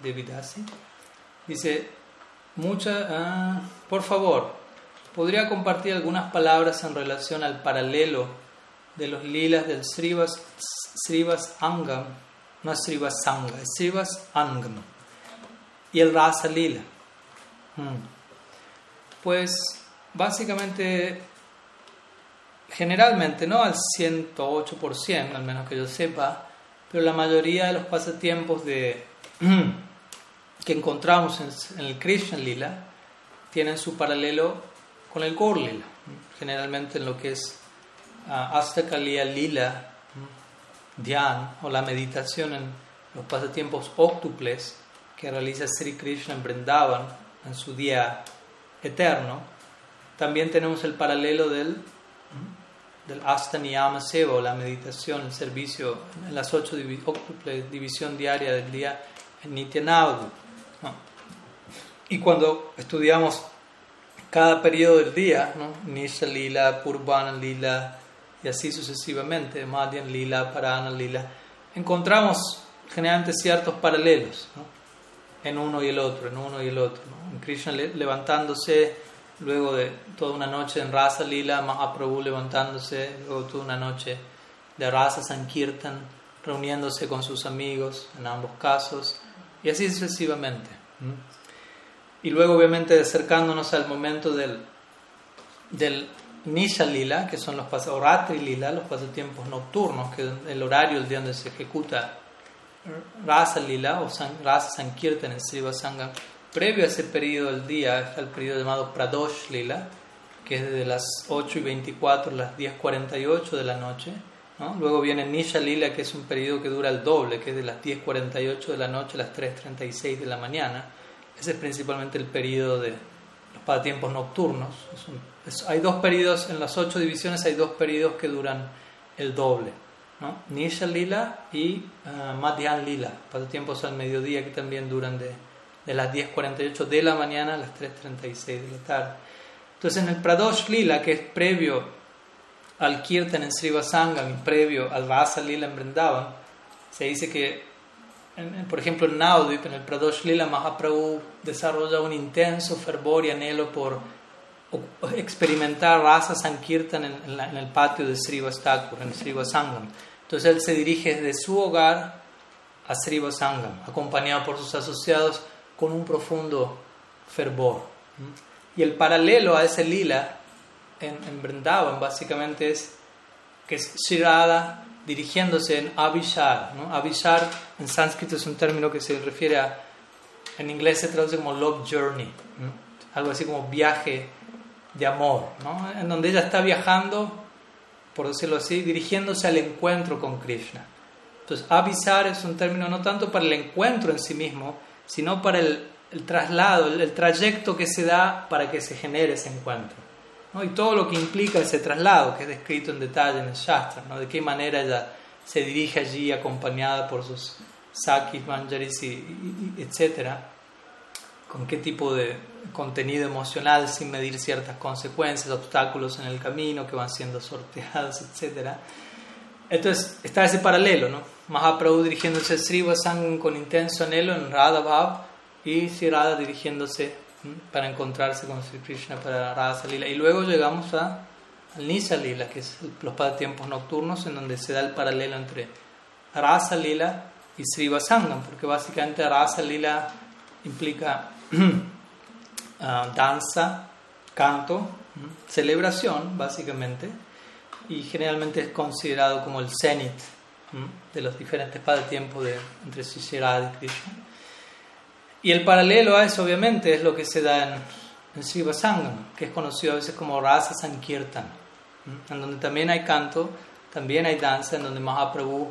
de Vidasi. Dice, mucha, ah, por favor, ¿podría compartir algunas palabras en relación al paralelo de los lilas del Srivas, Srivas Angam, no es Srivas Sangha, es Srivas Angam, y el Rasa Lila. Hmm. Pues básicamente, generalmente, no al 108%, al menos que yo sepa, pero la mayoría de los pasatiempos de, *clears throat* que encontramos en, el Krishna Lila tienen su paralelo con el Gaur Lila. Generalmente en lo que es uh, Lila, Dhyan o la meditación en los pasatiempos óctuples que realiza Sri Krishna en Vrindavan en su día eterno, también tenemos el paralelo del, del Astaniyama Seva o la meditación, el servicio en las ocho óctuples, división diaria del día en Nityanavadu. Y cuando estudiamos cada periodo del día, ¿no? Nisha Lila, Purvana Lila y así sucesivamente, Madhyan Lila, Parana Lila, encontramos generalmente ciertos paralelos en uno y el otro, en uno y el otro. En Krishna levantándose luego de toda una noche en Rasa Lila, Mahaprabhu levantándose, luego toda una noche de Rasa Sankirtan, reuniéndose con sus amigos en ambos casos, y así sucesivamente. Y luego obviamente acercándonos al momento del, del Nisha Lila, que son los o Ratri Lila, los pasatiempos nocturnos, que es el horario el día donde se ejecuta Rasa Lila o Rasa Sankirtan en Siva Sangha. Previo a ese periodo del día está el periodo llamado Pradosh Lila, que es desde las 8 y 24 a las 10.48 de la noche Luego viene Nisha Lila, que es un periodo que dura el doble, que es de las 10.48 de la noche a las 3.36 de la mañana. Ese es principalmente el periodo de los pasatiempos nocturnos. Hay dos periodos, en las ocho divisiones hay dos periodos que duran el doble. ¿no? Nisha Lila y uh, Madhyan Lila, pasatiempos al mediodía que también duran de, de las 10.48 de la mañana a las 3.36 de la tarde. Entonces en el Pradosh Lila, que es previo al Kirtan en Srivasangam previo al Rasa Lila en Vrindavan, se dice que, por ejemplo, en Naudip, en el Pradosh Lila, Mahaprabhu desarrolla un intenso fervor y anhelo por experimentar Rasa Sankirtan en, en, el patio de Srivastakur, en Srivasangam. Entonces él se dirige desde su hogar a Srivasangam, acompañado por sus asociados con un profundo fervor. Y el paralelo a ese lila en, en básicamente es que es Shirada dirigiéndose en Avishar. ¿no? Avishar en sánscrito es un término que se refiere a, en inglés se traduce como love journey, algo así como viaje de amor, ¿no? en donde ella está viajando, por decirlo así, dirigiéndose al encuentro con Krishna. Entonces, avisar es un término no tanto para el encuentro en sí mismo, sino para el, traslado, el, trayecto que se da para que se genere ese encuentro y todo lo que implica ese traslado, que es descrito en detalle en el Shastra, ¿no? de qué manera ella se dirige allí acompañada por sus sakis, manjaris, y, etcétera, con qué tipo de contenido emocional sin medir ciertas consecuencias, obstáculos en el camino que van siendo sorteados, *laughs* etcétera. Entonces está ese paralelo, ¿no? Mahaprabhu dirigiéndose a Sri con intenso anhelo en Radha Bhav y Sri Radha dirigiéndose para encontrarse con Sri Krishna para Rasa Lila. Y luego llegamos a, Nisa Lila, que es los pasatiempos nocturnos, en donde se da el paralelo entre Rasa Lila y Sri Vasangam, porque básicamente Rasa Lila implica *clears throat* ah, danza, canto, celebración, básicamente, y generalmente es considerado como el cenit de los diferentes pasatiempos de, entre Sri y Krishna. Y el paralelo a eso, obviamente, es lo que se da en, en que es conocido a veces como Rasa Sankirtan, en donde también hay canto, también hay danza, en donde Mahaprabhu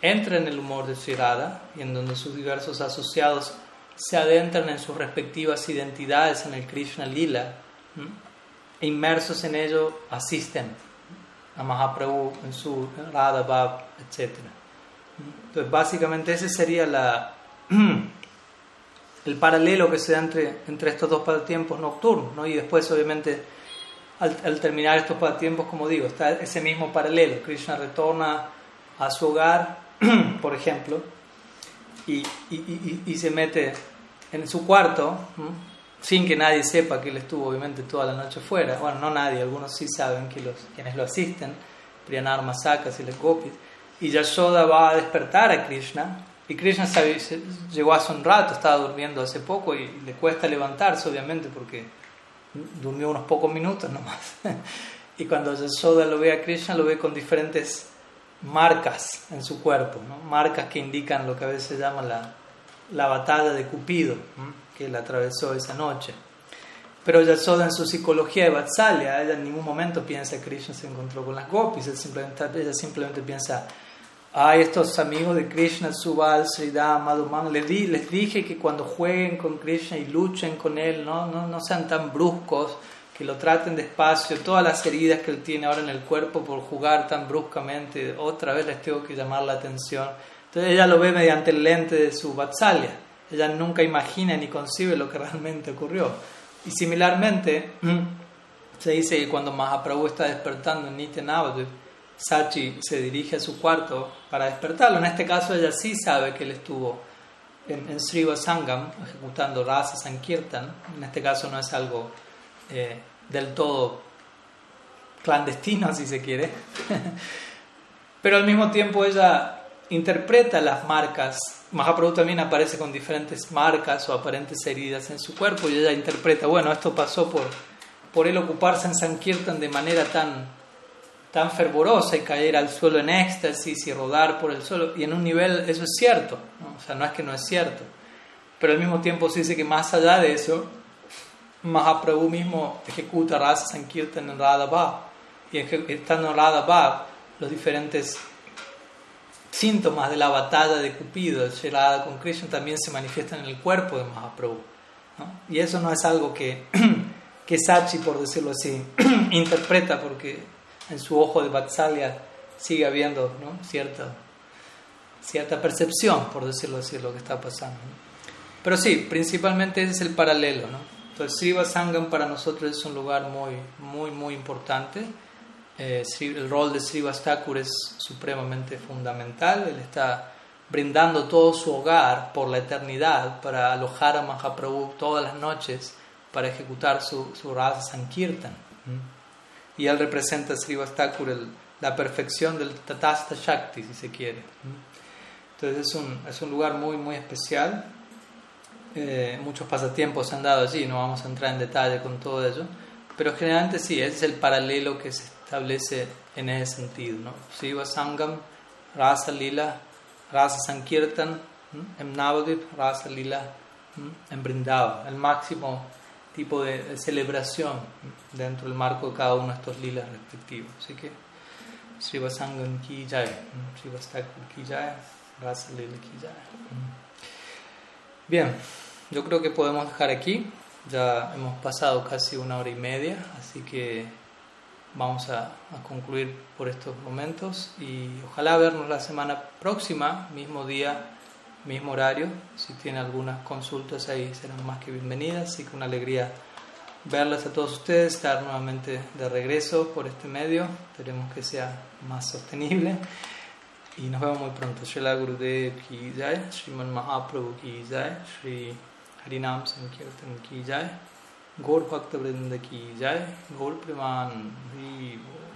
entra en el humor de Sri y en donde sus diversos asociados se adentran en sus respectivas identidades en el Krishna Lila, e inmersos en ello asisten a Mahaprabhu en su Radha Bhav, etc. Entonces, básicamente, esa sería la. *clears throat* el paralelo que se da entre, entre estos dos pasatiempos nocturnos, ¿no? y después obviamente al, terminar estos pasatiempos, como digo, está ese mismo paralelo, Krishna retorna a su hogar, *clears throat* por ejemplo, y, y, y, se mete en su cuarto, sin que nadie sepa que él estuvo obviamente toda la noche fuera, bueno, no nadie, algunos sí saben que los, quienes lo asisten, Priyanar Masakas y las gopis. Y Yashoda va a despertar a Krishna. Y Krishna llegó hace un rato, estaba durmiendo hace poco y le cuesta levantarse, obviamente, porque durmió unos pocos minutos nomás. *laughs* y cuando Yashoda lo ve a Krishna, lo ve con diferentes marcas en su cuerpo, marcas que indican lo que a veces se llama la, la batalla de Cupido, que él atravesó esa noche. Pero Yasoda en su psicología de Vatsalya, ella en ningún momento piensa que Krishna se encontró con las gopis, ella simplemente, ella simplemente piensa, ay, estos amigos de Krishna, Subal, Sridham, Madhuman, les, di, les dije que cuando jueguen con Krishna y luchen con él, ¿no? No, no sean tan bruscos, que lo traten despacio, todas las heridas que él tiene ahora en el cuerpo por jugar tan bruscamente, otra vez les tengo que llamar la atención. Entonces ella lo ve mediante el lente de su Vatsalya, ella nunca imagina ni concibe lo que realmente ocurrió. Y similarmente, *clears throat* se dice que cuando Mahaprabhu está despertando en Nitya Sachi se dirige a su cuarto para despertarlo. En este caso, ella sí sabe que él estuvo en, en Sriva Sangam ejecutando Rasa Sankirtan. En este caso, no es algo eh, del todo clandestino, *laughs* si se quiere. *laughs* Pero al mismo tiempo, ella interpreta las marcas Mahaprabhu también aparece con diferentes marcas o aparentes heridas en su cuerpo y ella interpreta, bueno, esto pasó por, por él ocuparse en Sankirtan de manera tan, tan fervorosa y caer al suelo en éxtasis y rodar por el suelo. Y en un nivel eso es cierto, o sea, no es que no es cierto. Pero al mismo tiempo se dice que más allá de eso, Mahaprabhu mismo ejecuta Rasa Sankirtan en Radha Y estando en Radha los diferentes síntomas de la batalla de Cupido, de con Krishna, también se manifiestan en el cuerpo de Mahaprabhu. Y eso no es algo que, *clears throat* que Sachi, por decirlo así, *clears throat* interpreta porque en su ojo de Vatsalya sigue habiendo cierta, cierta percepción, por decirlo así, de lo que está pasando. Pero sí, principalmente ese es el paralelo. ¿no? Entonces, Siva Sangam para nosotros es un lugar muy, muy, muy importante eh, el rol de Srivastakur es supremamente fundamental. Él está brindando todo su hogar por la eternidad para alojar a Mahaprabhu todas las noches para ejecutar su, su Sankirtan. Y él representa Srivastakur la perfección del Tatasta Shakti, si se quiere. Entonces es un, es un lugar muy, muy especial. Eh, muchos pasatiempos se han dado allí, no vamos a entrar en detalle con todo ello, pero generalmente sí, ese es el paralelo que se establece en ese sentido. ¿no? Siva Sangam, Rasa Lila, Rasa Sankirtan, en Rasa Lila, en Brindava, el máximo tipo de, celebración dentro del marco de cada uno de estos lilas respectivos. Así que Siva Sangam ki jai, Siva ki jai, Rasa Lila ki jai. Bien, yo creo que podemos dejar aquí. Ya hemos pasado casi una hora y media, así que vamos a, concluir por estos momentos y ojalá vernos la semana próxima, mismo día, mismo horario. Si tiene algunas consultas ahí serán más que bienvenidas, así que una alegría verlas a todos ustedes, estar nuevamente de regreso por este medio, esperemos que sea más sostenible y nos vemos muy pronto. Srila Gurudev ki jai, Sriman Mahaprabhu ki jai, Sri Harinam Sankirtan ki jai. गौर भक्त वृंद की जय। गौर प्रमाण